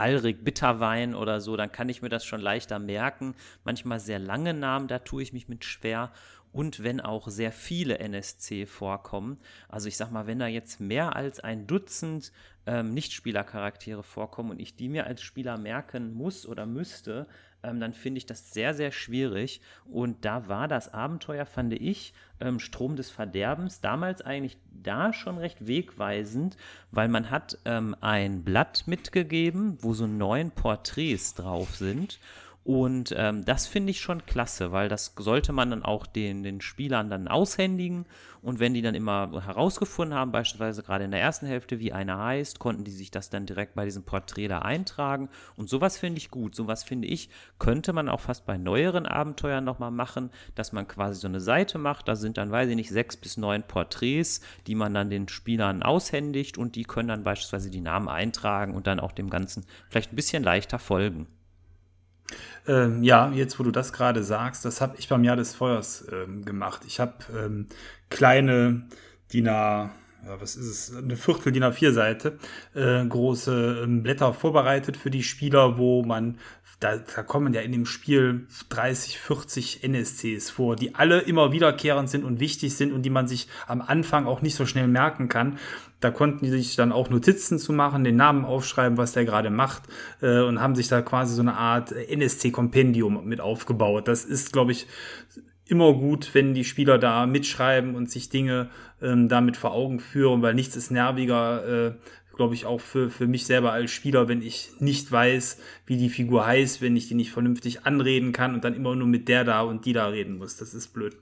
Alrik Bitterwein oder so, dann kann ich mir das schon leichter merken. Manchmal sehr lange Namen, da tue ich mich mit schwer. und wenn auch sehr viele NSC vorkommen. Also ich sag mal, wenn da jetzt mehr als ein Dutzend ähm, Nichtspielercharaktere vorkommen und ich die mir als Spieler merken muss oder müsste, ähm, dann finde ich das sehr, sehr schwierig. Und da war das Abenteuer, fand ich, ähm, Strom des Verderbens damals eigentlich da schon recht wegweisend, weil man hat ähm, ein Blatt mitgegeben, wo so neun Porträts drauf sind. Und ähm, das finde ich schon klasse, weil das sollte man dann auch den, den Spielern dann aushändigen. Und wenn die dann immer herausgefunden haben, beispielsweise gerade in der ersten Hälfte, wie einer heißt, konnten die sich das dann direkt bei diesem Porträt da eintragen. Und sowas finde ich gut. Sowas finde ich, könnte man auch fast bei neueren Abenteuern nochmal machen, dass man quasi so eine Seite macht. Da sind dann, weiß ich nicht, sechs bis neun Porträts, die man dann den Spielern aushändigt und die können dann beispielsweise die Namen eintragen und dann auch dem Ganzen vielleicht ein bisschen leichter folgen. Ähm, ja, jetzt wo du das gerade sagst, das habe ich beim Jahr des Feuers ähm, gemacht. Ich habe ähm, kleine DIN A, ja, was ist es, eine Viertel DIN A4-Seite, äh, große ähm, Blätter vorbereitet für die Spieler, wo man da, da kommen ja in dem Spiel 30, 40 NSCs vor, die alle immer wiederkehrend sind und wichtig sind und die man sich am Anfang auch nicht so schnell merken kann. Da konnten die sich dann auch Notizen zu machen, den Namen aufschreiben, was der gerade macht äh, und haben sich da quasi so eine Art NSC-Kompendium mit aufgebaut. Das ist, glaube ich, immer gut, wenn die Spieler da mitschreiben und sich Dinge ähm, damit vor Augen führen, weil nichts ist nerviger, äh, glaube ich, auch für, für mich selber als Spieler, wenn ich nicht weiß, wie die Figur heißt, wenn ich die nicht vernünftig anreden kann und dann immer nur mit der da und die da reden muss. Das ist blöd.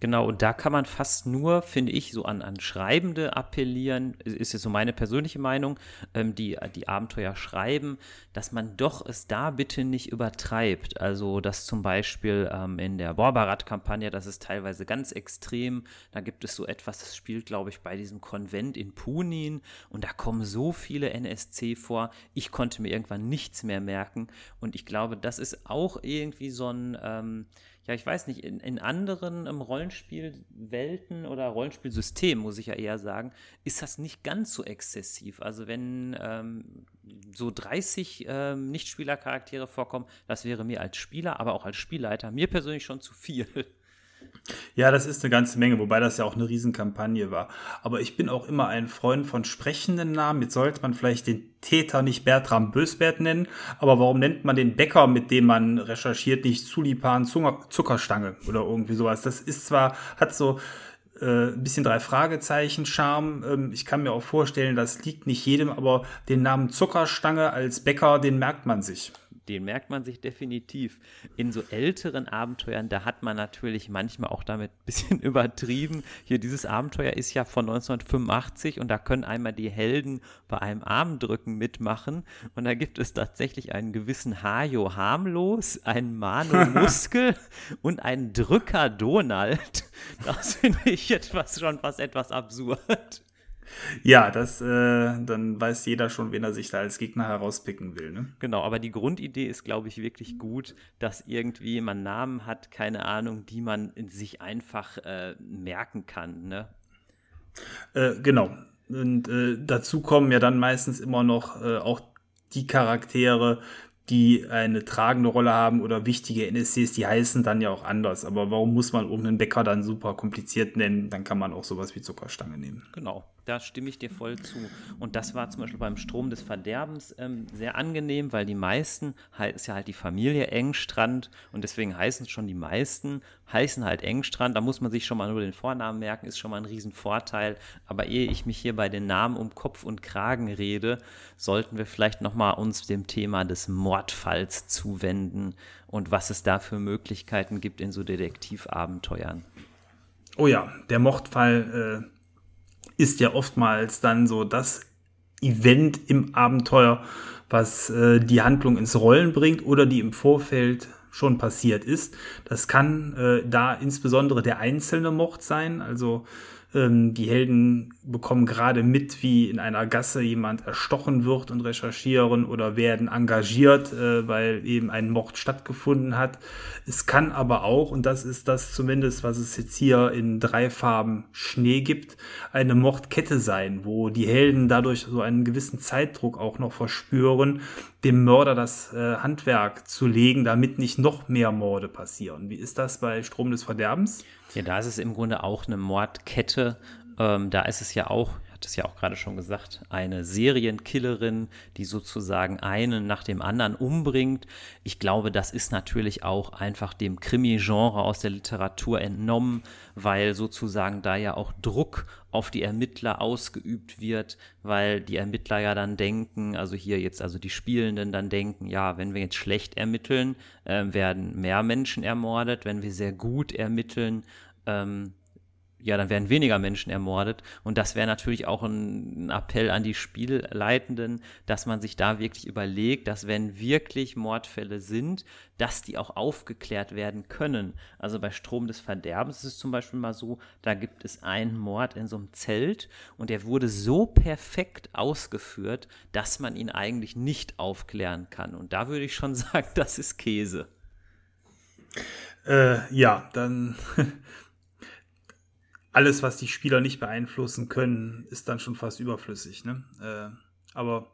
Genau, und da kann man fast nur, finde ich, so an, an Schreibende appellieren, ist jetzt so meine persönliche Meinung, ähm, die die Abenteuer schreiben, dass man doch es da bitte nicht übertreibt. Also, dass zum Beispiel ähm, in der Borbarat-Kampagne, das ist teilweise ganz extrem, da gibt es so etwas, das spielt, glaube ich, bei diesem Konvent in Punin. Und da kommen so viele NSC vor, ich konnte mir irgendwann nichts mehr merken. Und ich glaube, das ist auch irgendwie so ein, ähm, ja, ich weiß nicht, in, in anderen ähm, Rollenspielwelten oder Rollenspielsystemen, muss ich ja eher sagen, ist das nicht ganz so exzessiv. Also wenn ähm, so 30 ähm, Nichtspielercharaktere vorkommen, das wäre mir als Spieler, aber auch als Spielleiter, mir persönlich schon zu viel. Ja, das ist eine ganze Menge, wobei das ja auch eine Riesenkampagne war. Aber ich bin auch immer ein Freund von sprechenden Namen. Jetzt sollte man vielleicht den Täter nicht Bertram Bösbert nennen, aber warum nennt man den Bäcker, mit dem man recherchiert, nicht Zulipan Zuckerstange oder irgendwie sowas? Das ist zwar, hat so äh, ein bisschen drei Fragezeichen Charme. Ähm, ich kann mir auch vorstellen, das liegt nicht jedem, aber den Namen Zuckerstange als Bäcker, den merkt man sich den merkt man sich definitiv. In so älteren Abenteuern, da hat man natürlich manchmal auch damit ein bisschen übertrieben. Hier, dieses Abenteuer ist ja von 1985 und da können einmal die Helden bei einem Armdrücken mitmachen. Und da gibt es tatsächlich einen gewissen Hajo harmlos, einen Mano Muskel und einen Drücker Donald. Das finde ich etwas schon fast etwas absurd. Ja, das, äh, dann weiß jeder schon, wen er sich da als Gegner herauspicken will. Ne? Genau, aber die Grundidee ist, glaube ich, wirklich gut, dass irgendwie man Namen hat, keine Ahnung, die man sich einfach äh, merken kann. Ne? Äh, genau. Und äh, dazu kommen ja dann meistens immer noch äh, auch die Charaktere, die eine tragende Rolle haben oder wichtige NSCs, die heißen dann ja auch anders. Aber warum muss man irgendeinen Bäcker dann super kompliziert nennen? Dann kann man auch sowas wie Zuckerstange nehmen. Genau, da stimme ich dir voll zu. Und das war zum Beispiel beim Strom des Verderbens ähm, sehr angenehm, weil die meisten, ist ja halt die Familie Engstrand und deswegen heißen es schon die meisten, heißen halt Engstrand. Da muss man sich schon mal nur den Vornamen merken, ist schon mal ein Riesenvorteil. Aber ehe ich mich hier bei den Namen um Kopf und Kragen rede, sollten wir vielleicht nochmal uns dem Thema des Mordfalls zuwenden und was es da für Möglichkeiten gibt in so Detektivabenteuern. Oh ja, der Mordfall äh, ist ja oftmals dann so das Event im Abenteuer, was äh, die Handlung ins Rollen bringt oder die im Vorfeld schon passiert ist. Das kann äh, da insbesondere der einzelne Mord sein, also ähm, die Helden bekommen gerade mit, wie in einer Gasse jemand erstochen wird und recherchieren oder werden engagiert, äh, weil eben ein Mord stattgefunden hat. Es kann aber auch, und das ist das zumindest, was es jetzt hier in drei Farben Schnee gibt, eine Mordkette sein, wo die Helden dadurch so einen gewissen Zeitdruck auch noch verspüren, dem Mörder das äh, Handwerk zu legen, damit nicht noch mehr Morde passieren. Wie ist das bei Strom des Verderbens? Ja, da ist es im Grunde auch eine Mordkette. Ähm, da ist es ja auch, hat es ja auch gerade schon gesagt, eine Serienkillerin, die sozusagen einen nach dem anderen umbringt. Ich glaube, das ist natürlich auch einfach dem Krimi-Genre aus der Literatur entnommen, weil sozusagen da ja auch Druck auf die Ermittler ausgeübt wird, weil die Ermittler ja dann denken, also hier jetzt, also die Spielenden dann denken, ja, wenn wir jetzt schlecht ermitteln, äh, werden mehr Menschen ermordet, wenn wir sehr gut ermitteln, ähm, ja, dann werden weniger Menschen ermordet. Und das wäre natürlich auch ein, Appell an die Spielleitenden, dass man sich da wirklich überlegt, dass wenn wirklich Mordfälle sind, dass die auch aufgeklärt werden können. Also bei Strom des Verderbens ist es zum Beispiel mal so, da gibt es einen Mord in so einem Zelt und der wurde so perfekt ausgeführt, dass man ihn eigentlich nicht aufklären kann. Und da würde ich schon sagen, das ist Käse. Äh, ja, dann alles, was die Spieler nicht beeinflussen können, ist dann schon fast überflüssig. Ne? Äh, aber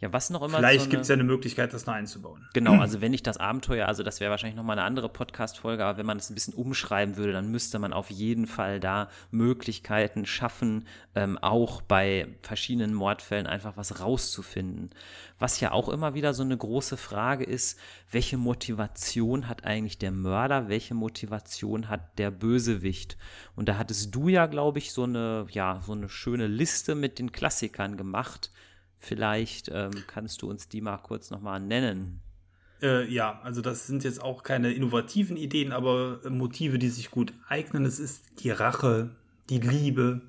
ja, was noch immer. Vielleicht so gibt es ja eine Möglichkeit, das noch einzubauen. Genau, also wenn ich das Abenteuer, also das wäre wahrscheinlich nochmal eine andere Podcast-Folge, aber wenn man es ein bisschen umschreiben würde, dann müsste man auf jeden Fall da Möglichkeiten schaffen, ähm, auch bei verschiedenen Mordfällen einfach was rauszufinden. Was ja auch immer wieder so eine große Frage ist, welche Motivation hat eigentlich der Mörder, welche Motivation hat der Bösewicht? Und da hattest du ja, glaube ich, so eine, ja, so eine schöne Liste mit den Klassikern gemacht Vielleicht ähm, kannst du uns die mal kurz nochmal nennen. Äh, ja, also das sind jetzt auch keine innovativen Ideen, aber Motive, die sich gut eignen. Es ist die Rache, die Liebe,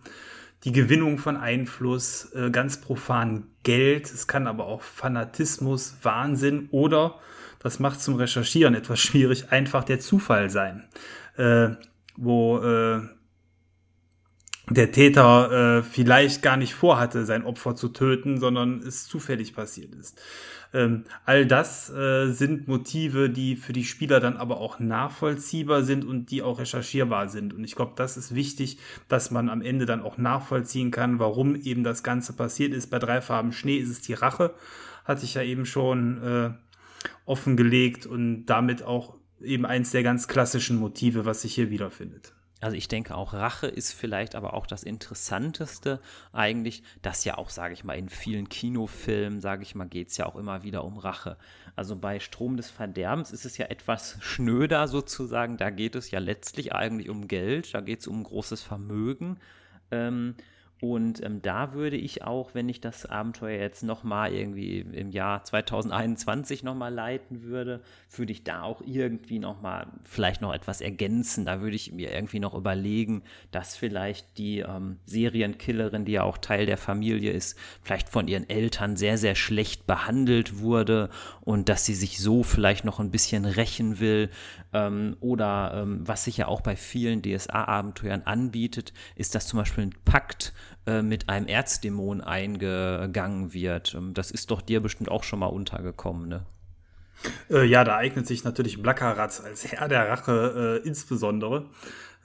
die Gewinnung von Einfluss, äh, ganz profan Geld. Es kann aber auch Fanatismus, Wahnsinn oder, das macht zum Recherchieren etwas schwierig, einfach der Zufall sein. Äh, wo äh, der Täter äh, vielleicht gar nicht vorhatte, sein Opfer zu töten, sondern es zufällig passiert ist. Ähm, all das äh, sind Motive, die für die Spieler dann aber auch nachvollziehbar sind und die auch recherchierbar sind. Und ich glaube, das ist wichtig, dass man am Ende dann auch nachvollziehen kann, warum eben das Ganze passiert ist. Bei drei Farben Schnee ist es die Rache, hatte ich ja eben schon äh, offengelegt und damit auch eben eins der ganz klassischen Motive, was sich hier wiederfindet. Also ich denke auch Rache ist vielleicht aber auch das Interessanteste eigentlich, das ja auch, sage ich mal, in vielen Kinofilmen, sage ich mal, geht es ja auch immer wieder um Rache. Also bei Strom des Verderbens ist es ja etwas schnöder sozusagen, da geht es ja letztlich eigentlich um Geld, da geht es um großes Vermögen. Ähm, und ähm, da würde ich auch, wenn ich das Abenteuer jetzt nochmal irgendwie im Jahr 2021 nochmal leiten würde, würde ich da auch irgendwie nochmal vielleicht noch etwas ergänzen. Da würde ich mir irgendwie noch überlegen, dass vielleicht die ähm, Serienkillerin, die ja auch Teil der Familie ist, vielleicht von ihren Eltern sehr, sehr schlecht behandelt wurde und dass sie sich so vielleicht noch ein bisschen rächen will. Ähm, oder ähm, was sich ja auch bei vielen DSA-Abenteuern anbietet, ist, dass zum Beispiel ein Pakt äh, mit einem Erzdämon eingegangen wird. Ähm, das ist doch dir bestimmt auch schon mal untergekommen, ne? Äh, ja, da eignet sich natürlich Blackeratz als Herr der Rache äh, insbesondere.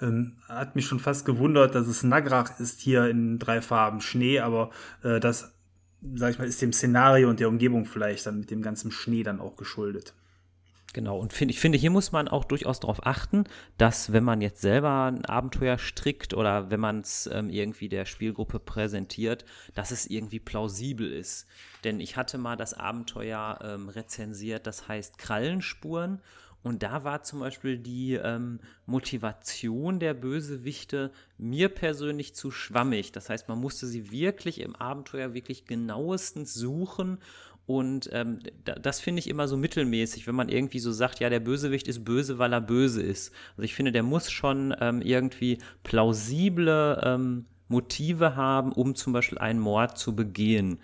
Ähm, hat mich schon fast gewundert, dass es Nagrach ist hier in drei Farben Schnee, aber äh, das, sag ich mal, ist dem Szenario und der Umgebung vielleicht dann mit dem ganzen Schnee dann auch geschuldet. Genau, und find, ich finde, hier muss man auch durchaus darauf achten, dass wenn man jetzt selber ein Abenteuer strickt oder wenn man es ähm, irgendwie der Spielgruppe präsentiert, dass es irgendwie plausibel ist. Denn ich hatte mal das Abenteuer ähm, rezensiert, das heißt Krallenspuren. Und da war zum Beispiel die ähm, Motivation der Bösewichte mir persönlich zu schwammig. Das heißt, man musste sie wirklich im Abenteuer wirklich genauestens suchen und ähm, das finde ich immer so mittelmäßig, wenn man irgendwie so sagt, ja, der Bösewicht ist böse, weil er böse ist. Also ich finde, der muss schon ähm, irgendwie plausible ähm, Motive haben, um zum Beispiel einen Mord zu begehen.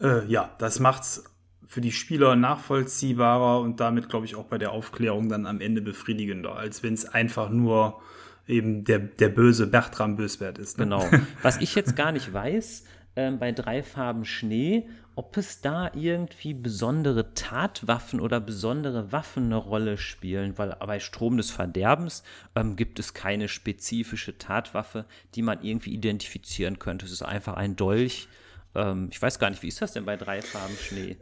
Äh, ja, das macht's für die Spieler nachvollziehbarer und damit, glaube ich, auch bei der Aufklärung dann am Ende befriedigender, als wenn es einfach nur eben der, der böse Bertram Böswert ist. Ne? Genau. Was ich jetzt gar nicht weiß, ähm, bei drei Farben Schnee, ob es da irgendwie besondere Tatwaffen oder besondere Waffen eine Rolle spielen, weil bei Strom des Verderbens ähm, gibt es keine spezifische Tatwaffe, die man irgendwie identifizieren könnte. Es ist einfach ein Dolch. Ähm, ich weiß gar nicht, wie ist das denn bei drei Farben Schnee?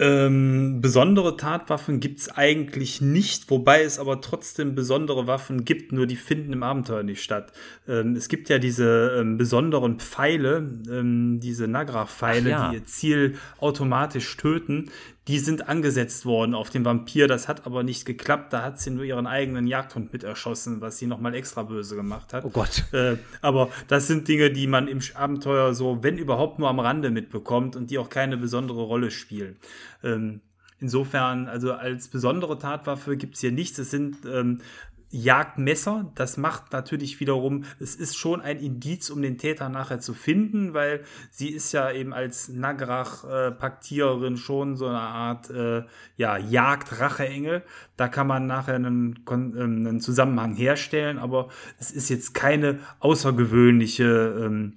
Ähm, besondere Tatwaffen gibt's eigentlich nicht, wobei es aber trotzdem besondere Waffen gibt, nur die finden im Abenteuer nicht statt. Ähm, es gibt ja diese ähm, besonderen Pfeile, ähm, diese Nagra-Pfeile, ja. die ihr Ziel automatisch töten. Die sind angesetzt worden auf den Vampir, das hat aber nicht geklappt. Da hat sie nur ihren eigenen Jagdhund mit erschossen, was sie nochmal extra böse gemacht hat. Oh Gott. Äh, aber das sind Dinge, die man im Abenteuer so, wenn überhaupt, nur am Rande mitbekommt und die auch keine besondere Rolle spielen. Ähm, insofern, also als besondere Tatwaffe gibt's hier nichts. Es sind ähm, Jagdmesser. Das macht natürlich wiederum, es ist schon ein Indiz, um den Täter nachher zu finden, weil sie ist ja eben als Nagrach-Paktiererin schon so eine Art äh, ja, Jagd-Racheengel. Da kann man nachher einen, ähm, einen Zusammenhang herstellen, aber es ist jetzt keine außergewöhnliche ähm,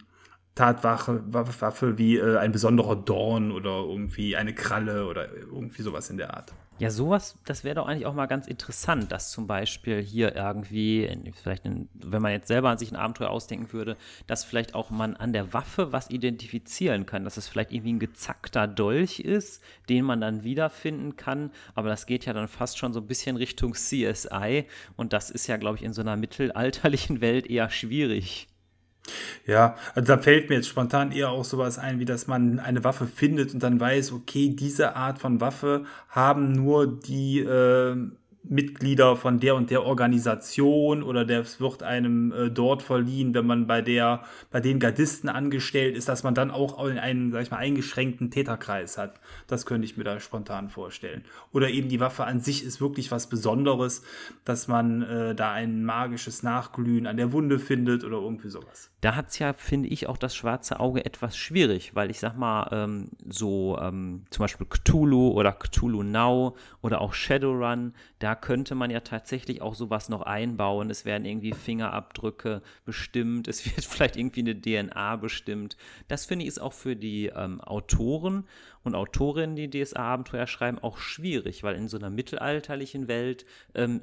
Tatwaffe Waffe wie äh, ein besonderer Dorn oder irgendwie eine Kralle oder irgendwie sowas in der Art. Ja, sowas, das wäre doch eigentlich auch mal ganz interessant, dass zum Beispiel hier irgendwie, vielleicht, in, wenn man jetzt selber an sich ein Abenteuer ausdenken würde, dass vielleicht auch man an der Waffe was identifizieren kann, dass es vielleicht irgendwie ein gezackter Dolch ist, den man dann wiederfinden kann, aber das geht ja dann fast schon so ein bisschen Richtung CSI und das ist ja, glaube ich, in so einer mittelalterlichen Welt eher schwierig. Ja, also da fällt mir jetzt spontan eher auch sowas ein, wie dass man eine Waffe findet und dann weiß, okay, diese Art von Waffe haben nur die äh, Mitglieder von der und der Organisation oder das wird einem äh, dort verliehen, wenn man bei der, bei den Gardisten angestellt ist, dass man dann auch in einen, sag ich mal, eingeschränkten Täterkreis hat. Das könnte ich mir da spontan vorstellen. Oder eben die Waffe an sich ist wirklich was Besonderes, dass man äh, da ein magisches Nachglühen an der Wunde findet oder irgendwie sowas. Da hat es ja, finde ich, auch das schwarze Auge etwas schwierig, weil ich sag mal, ähm, so ähm, zum Beispiel Cthulhu oder Cthulhu Now oder auch Shadowrun, da könnte man ja tatsächlich auch sowas noch einbauen. Es werden irgendwie Fingerabdrücke bestimmt, es wird vielleicht irgendwie eine DNA bestimmt. Das finde ich ist auch für die ähm, Autoren und Autorinnen, die DSA-Abenteuer schreiben, auch schwierig, weil in so einer mittelalterlichen Welt ähm,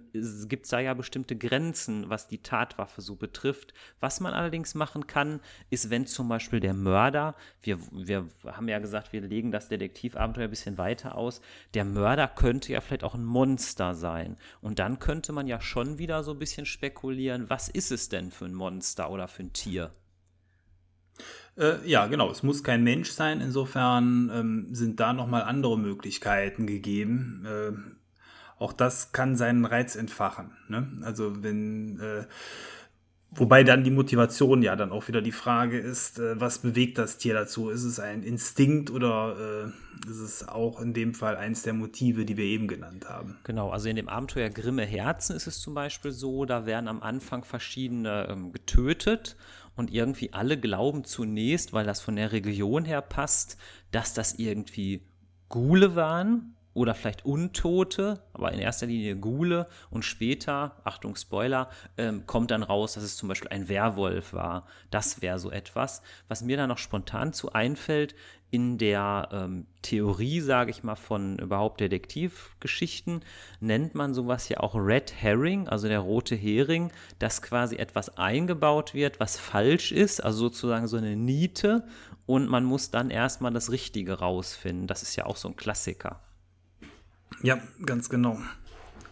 gibt es da ja bestimmte Grenzen, was die Tatwaffe so betrifft. Was man allerdings machen kann, ist, wenn zum Beispiel der Mörder, wir, wir haben ja gesagt, wir legen das Detektivabenteuer ein bisschen weiter aus, der Mörder könnte ja vielleicht auch ein Monster sein. Und dann könnte man ja schon wieder so ein bisschen spekulieren, was ist es denn für ein Monster oder für ein Tier? Äh, ja, genau. Es muss kein Mensch sein. Insofern ähm, sind da nochmal andere Möglichkeiten gegeben. Äh, auch das kann seinen Reiz entfachen. Ne? Also wenn, äh, wobei dann die Motivation ja dann auch wieder die Frage ist, äh, was bewegt das Tier dazu? Ist es ein Instinkt oder äh, ist es auch in dem Fall eins der Motive, die wir eben genannt haben? Genau, also in dem Abenteuer Grimme Herzen ist es zum Beispiel so, da werden am Anfang verschiedene ähm, getötet und irgendwie alle glauben zunächst, weil das von der Region her passt, dass das irgendwie Gule waren oder vielleicht Untote, aber in erster Linie Gule und später, Achtung Spoiler, ähm, kommt dann raus, dass es zum Beispiel ein Werwolf war. Das wäre so etwas. Was mir da noch spontan zu einfällt, in der ähm, Theorie, sage ich mal, von überhaupt Detektivgeschichten nennt man sowas ja auch Red Herring, also der rote Hering, dass quasi etwas eingebaut wird, was falsch ist, also sozusagen so eine Niete und man muss dann erstmal das Richtige rausfinden. Das ist ja auch so ein Klassiker. Ja, ganz genau.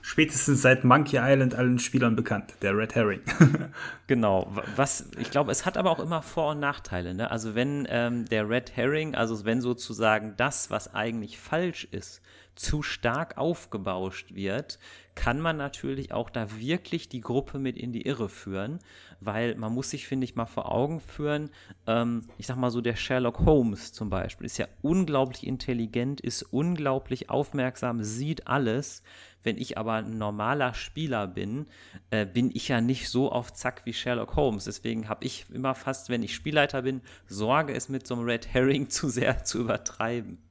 Spätestens seit Monkey Island allen Spielern bekannt, der Red Herring. genau, was ich glaube, es hat aber auch immer Vor- und Nachteile. Ne? Also wenn ähm, der Red Herring, also wenn sozusagen das, was eigentlich falsch ist, zu stark aufgebauscht wird, kann man natürlich auch da wirklich die Gruppe mit in die Irre führen, weil man muss sich, finde ich, mal vor Augen führen, ähm, ich sag mal so, der Sherlock Holmes zum Beispiel ist ja unglaublich intelligent, ist unglaublich aufmerksam, sieht alles. Wenn ich aber ein normaler Spieler bin, äh, bin ich ja nicht so auf Zack wie Sherlock Holmes. Deswegen habe ich immer fast, wenn ich Spielleiter bin, Sorge, es mit so einem Red Herring zu sehr zu übertreiben.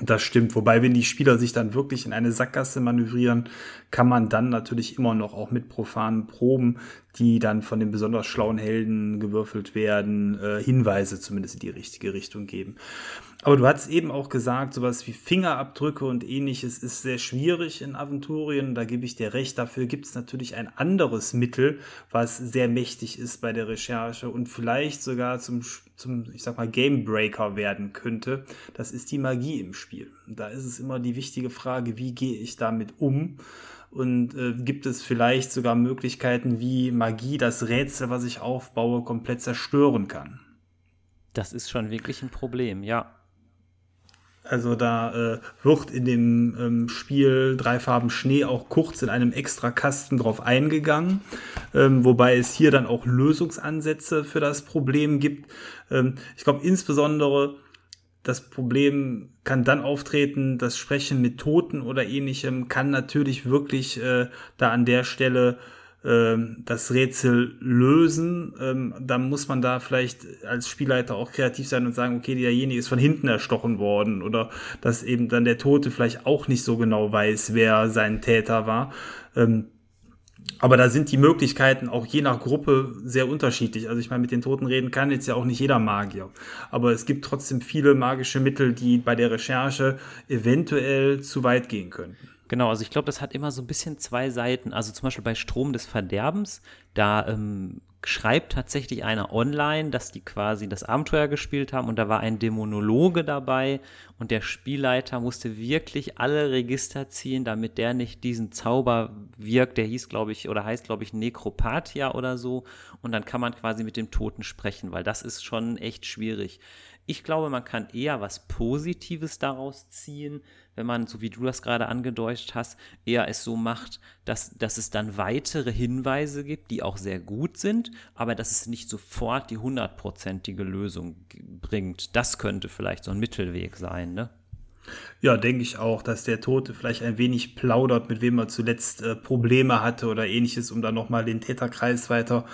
Das stimmt. Wobei, wenn die Spieler sich dann wirklich in eine Sackgasse manövrieren, kann man dann natürlich immer noch auch mit profanen Proben, die dann von den besonders schlauen Helden gewürfelt werden, äh, Hinweise zumindest in die richtige Richtung geben. Aber du hast eben auch gesagt, sowas wie Fingerabdrücke und ähnliches ist sehr schwierig in Aventurien. Da gebe ich dir recht. Dafür gibt es natürlich ein anderes Mittel, was sehr mächtig ist bei der Recherche und vielleicht sogar zum, zum ich sag mal, Gamebreaker werden könnte. Das ist die Magie im Spiel. Da ist es immer die wichtige Frage, wie gehe ich damit um? Und äh, gibt es vielleicht sogar Möglichkeiten, wie Magie das Rätsel, was ich aufbaue, komplett zerstören kann? Das ist schon wirklich ein Problem, ja. Also da äh, wird in dem ähm, Spiel Drei Farben Schnee auch kurz in einem extra Kasten drauf eingegangen, ähm, wobei es hier dann auch Lösungsansätze für das Problem gibt. Ähm, ich glaube insbesondere das Problem kann dann auftreten, das Sprechen mit Toten oder ähnlichem kann natürlich wirklich äh, da an der Stelle das Rätsel lösen, ähm, dann muss man da vielleicht als Spielleiter auch kreativ sein und sagen, okay, derjenige ist von hinten erstochen worden oder dass eben dann der Tote vielleicht auch nicht so genau weiß, wer sein Täter war. Ähm, aber da sind die Möglichkeiten auch je nach Gruppe sehr unterschiedlich. Also ich meine, mit den Toten reden kann jetzt ja auch nicht jeder Magier. Aber es gibt trotzdem viele magische Mittel, die bei der Recherche eventuell zu weit gehen könnten. Genau, also ich glaube, das hat immer so ein bisschen zwei Seiten. Also zum Beispiel bei Strom des Verderbens, da ähm, schreibt tatsächlich einer online, dass die quasi das Abenteuer gespielt haben und da war ein Dämonologe dabei und der Spielleiter musste wirklich alle Register ziehen, damit der nicht diesen Zauber wirkt. Der hieß, glaube ich, oder heißt, glaube ich, Necropathia oder so. Und dann kann man quasi mit dem Toten sprechen, weil das ist schon echt schwierig. Ich glaube, man kann eher was Positives daraus ziehen, wenn man, so wie du das gerade angedeutet hast, eher es so macht, dass, dass es dann weitere Hinweise gibt, die auch sehr gut sind, aber dass es nicht sofort die hundertprozentige Lösung bringt. Das könnte vielleicht so ein Mittelweg sein, ne? Ja, denke ich auch, dass der Tote vielleicht ein wenig plaudert, mit wem er zuletzt äh, Probleme hatte oder ähnliches, um dann nochmal den Täterkreis weiter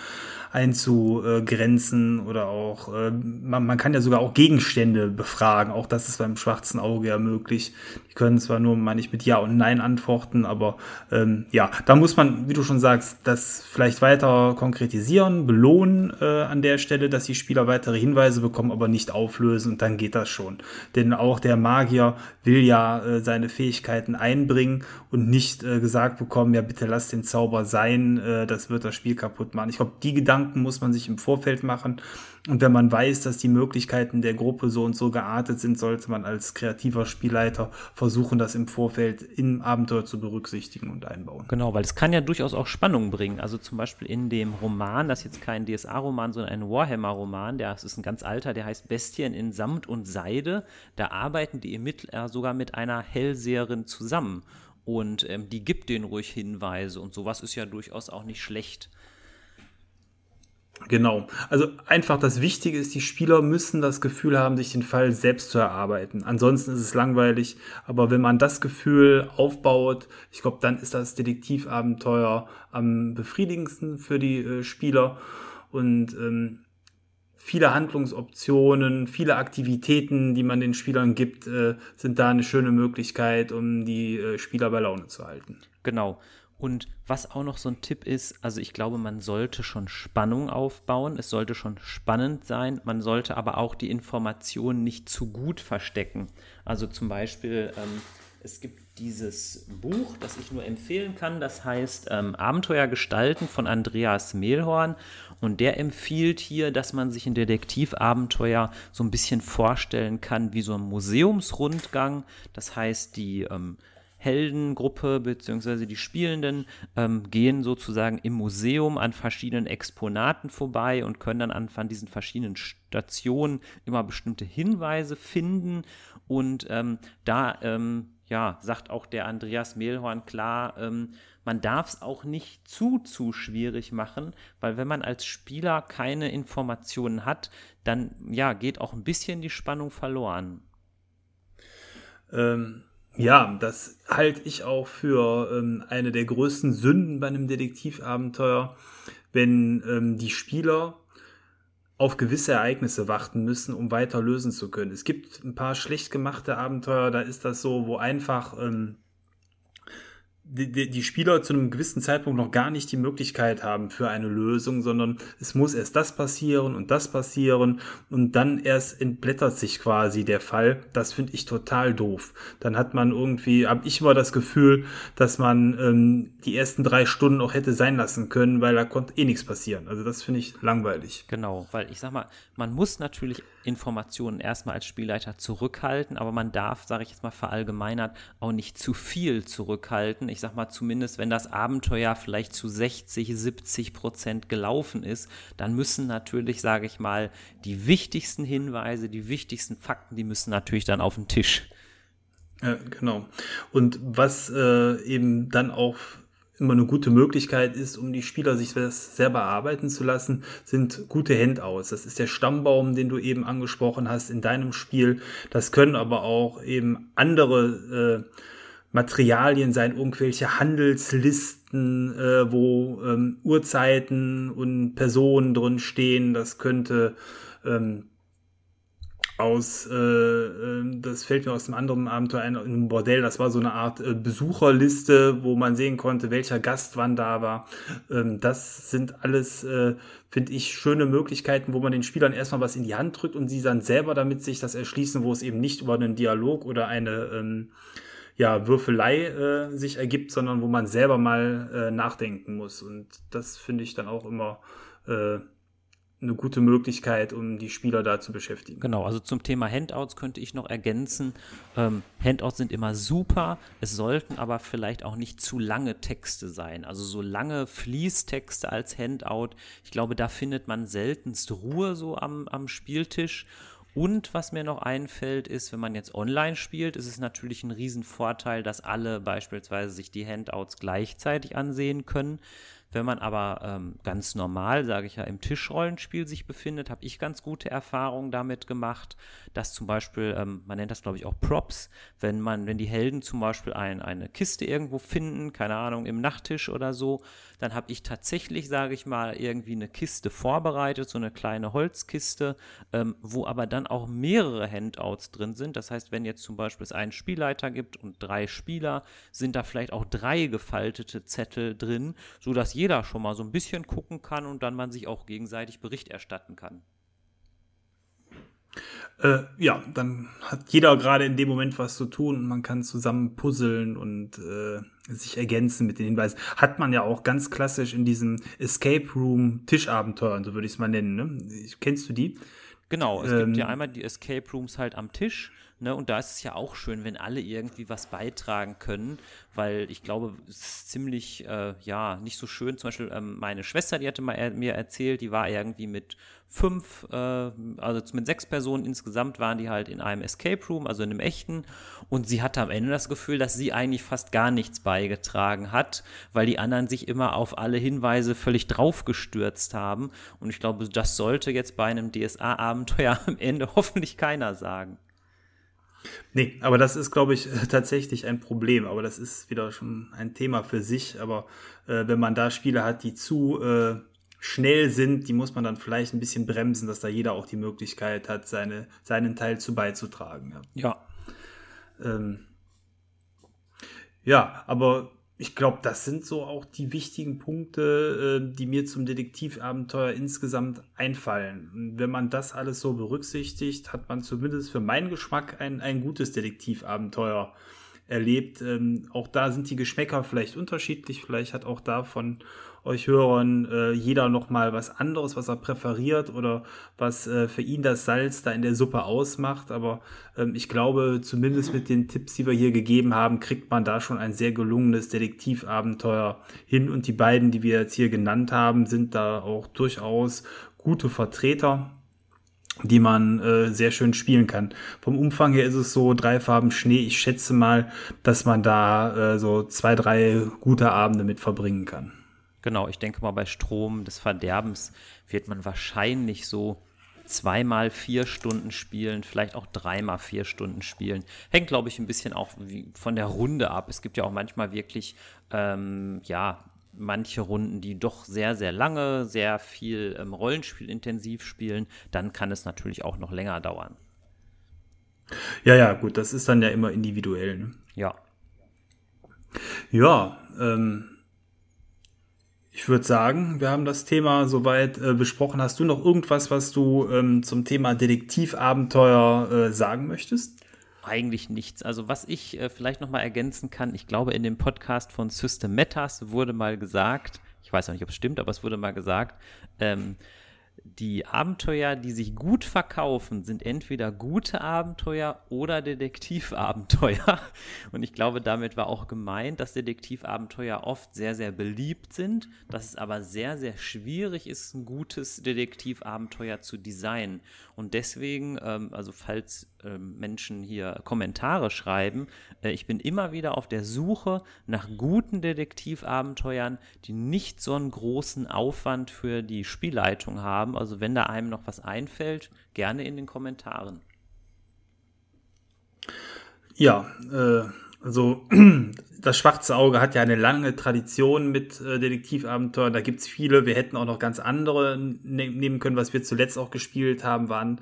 einzugrenzen oder auch, äh, man, man kann ja sogar auch Gegenstände befragen. Auch das ist beim schwarzen Auge ja möglich. Die können zwar nur mal nicht mit Ja und Nein antworten, aber ähm, ja, da muss man, wie du schon sagst, das vielleicht weiter konkretisieren, belohnen äh, an der Stelle, dass die Spieler weitere Hinweise bekommen, aber nicht auflösen und dann geht das schon. Denn auch der Magier will ja äh, seine Fähigkeiten einbringen und nicht äh, gesagt bekommen, ja bitte lass den Zauber sein, äh, das wird das Spiel kaputt machen. Ich glaube, die Gedanken Gedanken muss man sich im Vorfeld machen. Und wenn man weiß, dass die Möglichkeiten der Gruppe so und so geartet sind, sollte man als kreativer Spielleiter versuchen, das im Vorfeld im Abenteuer zu berücksichtigen und einbauen. Genau, weil es kann ja durchaus auch Spannung bringen. Also zum Beispiel in dem Roman, das ist jetzt kein DSA-Roman, sondern ein Warhammer-Roman, der ist ein ganz alter, der heißt Bestien in Samt und Seide. Da arbeiten die Ermittler sogar mit einer Hellseherin zusammen. Und ähm, die gibt denen ruhig Hinweise und sowas ist ja durchaus auch nicht schlecht. Genau. Also einfach das Wichtige ist, die Spieler müssen das Gefühl haben, sich den Fall selbst zu erarbeiten. Ansonsten ist es langweilig. Aber wenn man das Gefühl aufbaut, ich glaube, dann ist das Detektivabenteuer am befriedigendsten für die äh, Spieler. Und ähm, viele Handlungsoptionen, viele Aktivitäten, die man den Spielern gibt, äh, sind da eine schöne Möglichkeit, um die äh, Spieler bei Laune zu halten. Genau. Und was auch noch so ein Tipp ist, also ich glaube, man sollte schon Spannung aufbauen, es sollte schon spannend sein, man sollte aber auch die Informationen nicht zu gut verstecken. Also zum Beispiel, ähm, es gibt dieses Buch, das ich nur empfehlen kann, das heißt ähm, Abenteuer gestalten von Andreas Mehlhorn und der empfiehlt hier, dass man sich ein Detektivabenteuer so ein bisschen vorstellen kann wie so ein Museumsrundgang. Das heißt, die ähm, Heldengruppe bzw. die Spielenden ähm, gehen sozusagen im Museum an verschiedenen Exponaten vorbei und können dann an, an diesen verschiedenen Stationen immer bestimmte Hinweise finden. Und ähm, da ähm, ja, sagt auch der Andreas Mehlhorn klar, ähm, man darf es auch nicht zu, zu schwierig machen, weil wenn man als Spieler keine Informationen hat, dann ja, geht auch ein bisschen die Spannung verloren. Ähm, ja, das halte ich auch für ähm, eine der größten Sünden bei einem Detektivabenteuer, wenn ähm, die Spieler auf gewisse Ereignisse warten müssen, um weiter lösen zu können. Es gibt ein paar schlecht gemachte Abenteuer, da ist das so, wo einfach ähm, die, die, Spieler zu einem gewissen Zeitpunkt noch gar nicht die Möglichkeit haben für eine Lösung, sondern es muss erst das passieren und das passieren und dann erst entblättert sich quasi der Fall. Das finde ich total doof. Dann hat man irgendwie, habe ich immer das Gefühl, dass man ähm, die ersten drei Stunden auch hätte sein lassen können, weil da konnte eh nichts passieren. Also das finde ich langweilig. Genau, weil ich sag mal, man muss natürlich Informationen erstmal als Spielleiter zurückhalten, aber man darf, sage ich jetzt mal verallgemeinert, auch nicht zu viel zurückhalten. Ich sag mal, zumindest wenn das Abenteuer vielleicht zu 60, 70 Prozent gelaufen ist, dann müssen natürlich, sage ich mal, die wichtigsten Hinweise, die wichtigsten Fakten, die müssen natürlich dann auf den Tisch. Ja, genau. Und was äh, eben dann auch immer eine gute Möglichkeit ist, um die Spieler sich das selber arbeiten zu lassen, sind gute Handouts. Das ist der Stammbaum, den du eben angesprochen hast in deinem Spiel. Das können aber auch eben andere äh, Materialien sein, irgendwelche Handelslisten, äh, wo ähm, Uhrzeiten und Personen drin stehen. Das könnte ähm, aus, äh, äh, das fällt mir aus einem anderen Abenteuer ein, ein Bordell, das war so eine Art äh, Besucherliste, wo man sehen konnte, welcher Gast wann da war. Ähm, das sind alles, äh, finde ich, schöne Möglichkeiten, wo man den Spielern erstmal was in die Hand drückt und sie dann selber damit sich das erschließen, wo es eben nicht über einen Dialog oder eine ähm, ja, Würfelei äh, sich ergibt, sondern wo man selber mal äh, nachdenken muss. Und das finde ich dann auch immer äh, eine gute Möglichkeit, um die Spieler da zu beschäftigen. Genau, also zum Thema Handouts könnte ich noch ergänzen. Ähm, Handouts sind immer super, es sollten aber vielleicht auch nicht zu lange Texte sein. Also so lange Fließtexte als Handout, ich glaube, da findet man seltenst Ruhe so am, am Spieltisch. Und was mir noch einfällt, ist, wenn man jetzt online spielt, ist es natürlich ein Riesenvorteil, dass alle beispielsweise sich die Handouts gleichzeitig ansehen können. Wenn man aber ähm, ganz normal, sage ich ja, im Tischrollenspiel sich befindet, habe ich ganz gute Erfahrungen damit gemacht, dass zum Beispiel, ähm, man nennt das glaube ich auch Props, wenn man, wenn die Helden zum Beispiel ein, eine Kiste irgendwo finden, keine Ahnung, im Nachttisch oder so, dann habe ich tatsächlich, sage ich mal, irgendwie eine Kiste vorbereitet, so eine kleine Holzkiste, ähm, wo aber dann auch mehrere Handouts drin sind. Das heißt, wenn jetzt zum Beispiel es einen Spielleiter gibt und drei Spieler, sind da vielleicht auch drei gefaltete Zettel drin, sodass jeder schon mal so ein bisschen gucken kann und dann man sich auch gegenseitig Bericht erstatten kann. Äh, ja, dann hat jeder gerade in dem Moment was zu tun und man kann zusammen puzzeln und äh, sich ergänzen mit den Hinweisen. Hat man ja auch ganz klassisch in diesem Escape Room Tischabenteuern, so würde ich es mal nennen. Ne? Kennst du die? Genau, es ähm, gibt ja einmal die Escape Rooms halt am Tisch. Ne, und da ist es ja auch schön, wenn alle irgendwie was beitragen können, weil ich glaube, es ist ziemlich, äh, ja, nicht so schön. Zum Beispiel ähm, meine Schwester, die hatte mal er mir erzählt, die war irgendwie mit fünf, äh, also mit sechs Personen insgesamt waren die halt in einem Escape Room, also in einem echten. Und sie hatte am Ende das Gefühl, dass sie eigentlich fast gar nichts beigetragen hat, weil die anderen sich immer auf alle Hinweise völlig draufgestürzt haben. Und ich glaube, das sollte jetzt bei einem DSA-Abenteuer am Ende hoffentlich keiner sagen. Nee, aber das ist, glaube ich, tatsächlich ein Problem. Aber das ist wieder schon ein Thema für sich. Aber äh, wenn man da Spiele hat, die zu äh, schnell sind, die muss man dann vielleicht ein bisschen bremsen, dass da jeder auch die Möglichkeit hat, seine, seinen Teil zu beizutragen. Ja. Ja, ähm, ja aber ich glaube, das sind so auch die wichtigen Punkte, äh, die mir zum Detektivabenteuer insgesamt einfallen. Wenn man das alles so berücksichtigt, hat man zumindest für meinen Geschmack ein, ein gutes Detektivabenteuer erlebt. Ähm, auch da sind die Geschmäcker vielleicht unterschiedlich. Vielleicht hat auch da von euch Hörern äh, jeder noch mal was anderes, was er präferiert oder was äh, für ihn das Salz da in der Suppe ausmacht. Aber ähm, ich glaube, zumindest mit den Tipps, die wir hier gegeben haben, kriegt man da schon ein sehr gelungenes Detektivabenteuer hin. Und die beiden, die wir jetzt hier genannt haben, sind da auch durchaus gute Vertreter die man äh, sehr schön spielen kann. Vom Umfang her ist es so drei Farben Schnee. Ich schätze mal, dass man da äh, so zwei, drei gute Abende mit verbringen kann. Genau, ich denke mal, bei Strom des Verderbens wird man wahrscheinlich so zweimal vier Stunden spielen, vielleicht auch dreimal vier Stunden spielen. Hängt, glaube ich, ein bisschen auch von der Runde ab. Es gibt ja auch manchmal wirklich, ähm, ja, manche Runden, die doch sehr, sehr lange, sehr viel ähm, Rollenspiel intensiv spielen. Dann kann es natürlich auch noch länger dauern. Ja, ja, gut, das ist dann ja immer individuell. Ne? Ja. Ja, ähm, ich würde sagen, wir haben das Thema soweit äh, besprochen. Hast du noch irgendwas, was du ähm, zum Thema Detektivabenteuer äh, sagen möchtest? Eigentlich nichts. Also was ich äh, vielleicht noch mal ergänzen kann, ich glaube in dem Podcast von System Metas wurde mal gesagt, ich weiß auch nicht, ob es stimmt, aber es wurde mal gesagt, ähm, die Abenteuer, die sich gut verkaufen, sind entweder gute Abenteuer oder Detektivabenteuer. Und ich glaube, damit war auch gemeint, dass Detektivabenteuer oft sehr, sehr beliebt sind, dass es aber sehr, sehr schwierig ist, ein gutes Detektivabenteuer zu designen. Und deswegen, ähm, also falls Menschen hier Kommentare schreiben, äh, ich bin immer wieder auf der Suche nach guten Detektivabenteuern, die nicht so einen großen Aufwand für die Spielleitung haben. Also wenn da einem noch was einfällt, gerne in den Kommentaren. Ja, äh, also das schwarze Auge hat ja eine lange Tradition mit äh, Detektivabenteuern. Da gibt es viele. Wir hätten auch noch ganz andere ne nehmen können. Was wir zuletzt auch gespielt haben, waren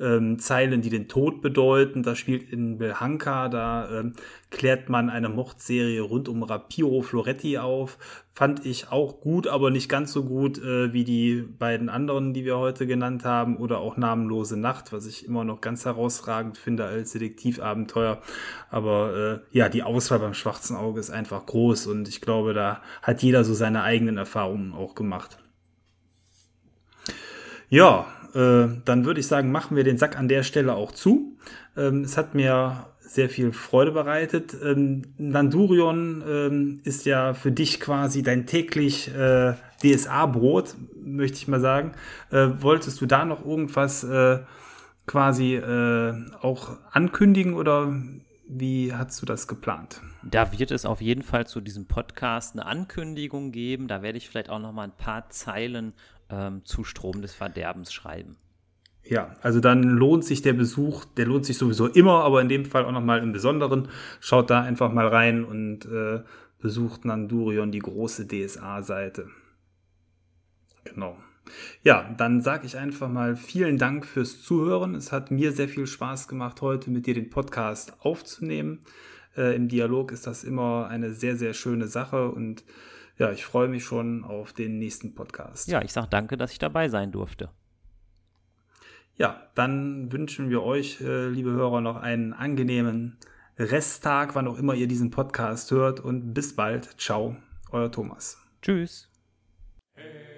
ähm, Zeilen, die den Tod bedeuten. Das spielt in Belhanka, da ähm, klärt man eine Mordserie rund um Rapiro Floretti auf. Fand ich auch gut, aber nicht ganz so gut äh, wie die beiden anderen, die wir heute genannt haben, oder auch Namenlose Nacht, was ich immer noch ganz herausragend finde als Detektivabenteuer. Aber äh, ja, die Auswahl beim Schwarzen Auge ist einfach groß und ich glaube, da hat jeder so seine eigenen Erfahrungen auch gemacht. Ja, äh, dann würde ich sagen, machen wir den Sack an der Stelle auch zu. Ähm, es hat mir sehr viel Freude bereitet. Ähm, Nandurion ähm, ist ja für dich quasi dein täglich äh, DSA-Brot, möchte ich mal sagen. Äh, wolltest du da noch irgendwas äh, quasi äh, auch ankündigen oder wie hast du das geplant? Da wird es auf jeden Fall zu diesem Podcast eine Ankündigung geben. Da werde ich vielleicht auch noch mal ein paar Zeilen ähm, zu Strom des Verderbens schreiben. Ja, also dann lohnt sich der Besuch, der lohnt sich sowieso immer, aber in dem Fall auch nochmal im Besonderen. Schaut da einfach mal rein und äh, besucht Nandurion die große DSA-Seite. Genau. Ja, dann sage ich einfach mal vielen Dank fürs Zuhören. Es hat mir sehr viel Spaß gemacht, heute mit dir den Podcast aufzunehmen. Äh, Im Dialog ist das immer eine sehr, sehr schöne Sache und ja, ich freue mich schon auf den nächsten Podcast. Ja, ich sage danke, dass ich dabei sein durfte. Ja, dann wünschen wir euch, äh, liebe Hörer, noch einen angenehmen Resttag, wann auch immer ihr diesen Podcast hört und bis bald. Ciao, euer Thomas. Tschüss. Hey.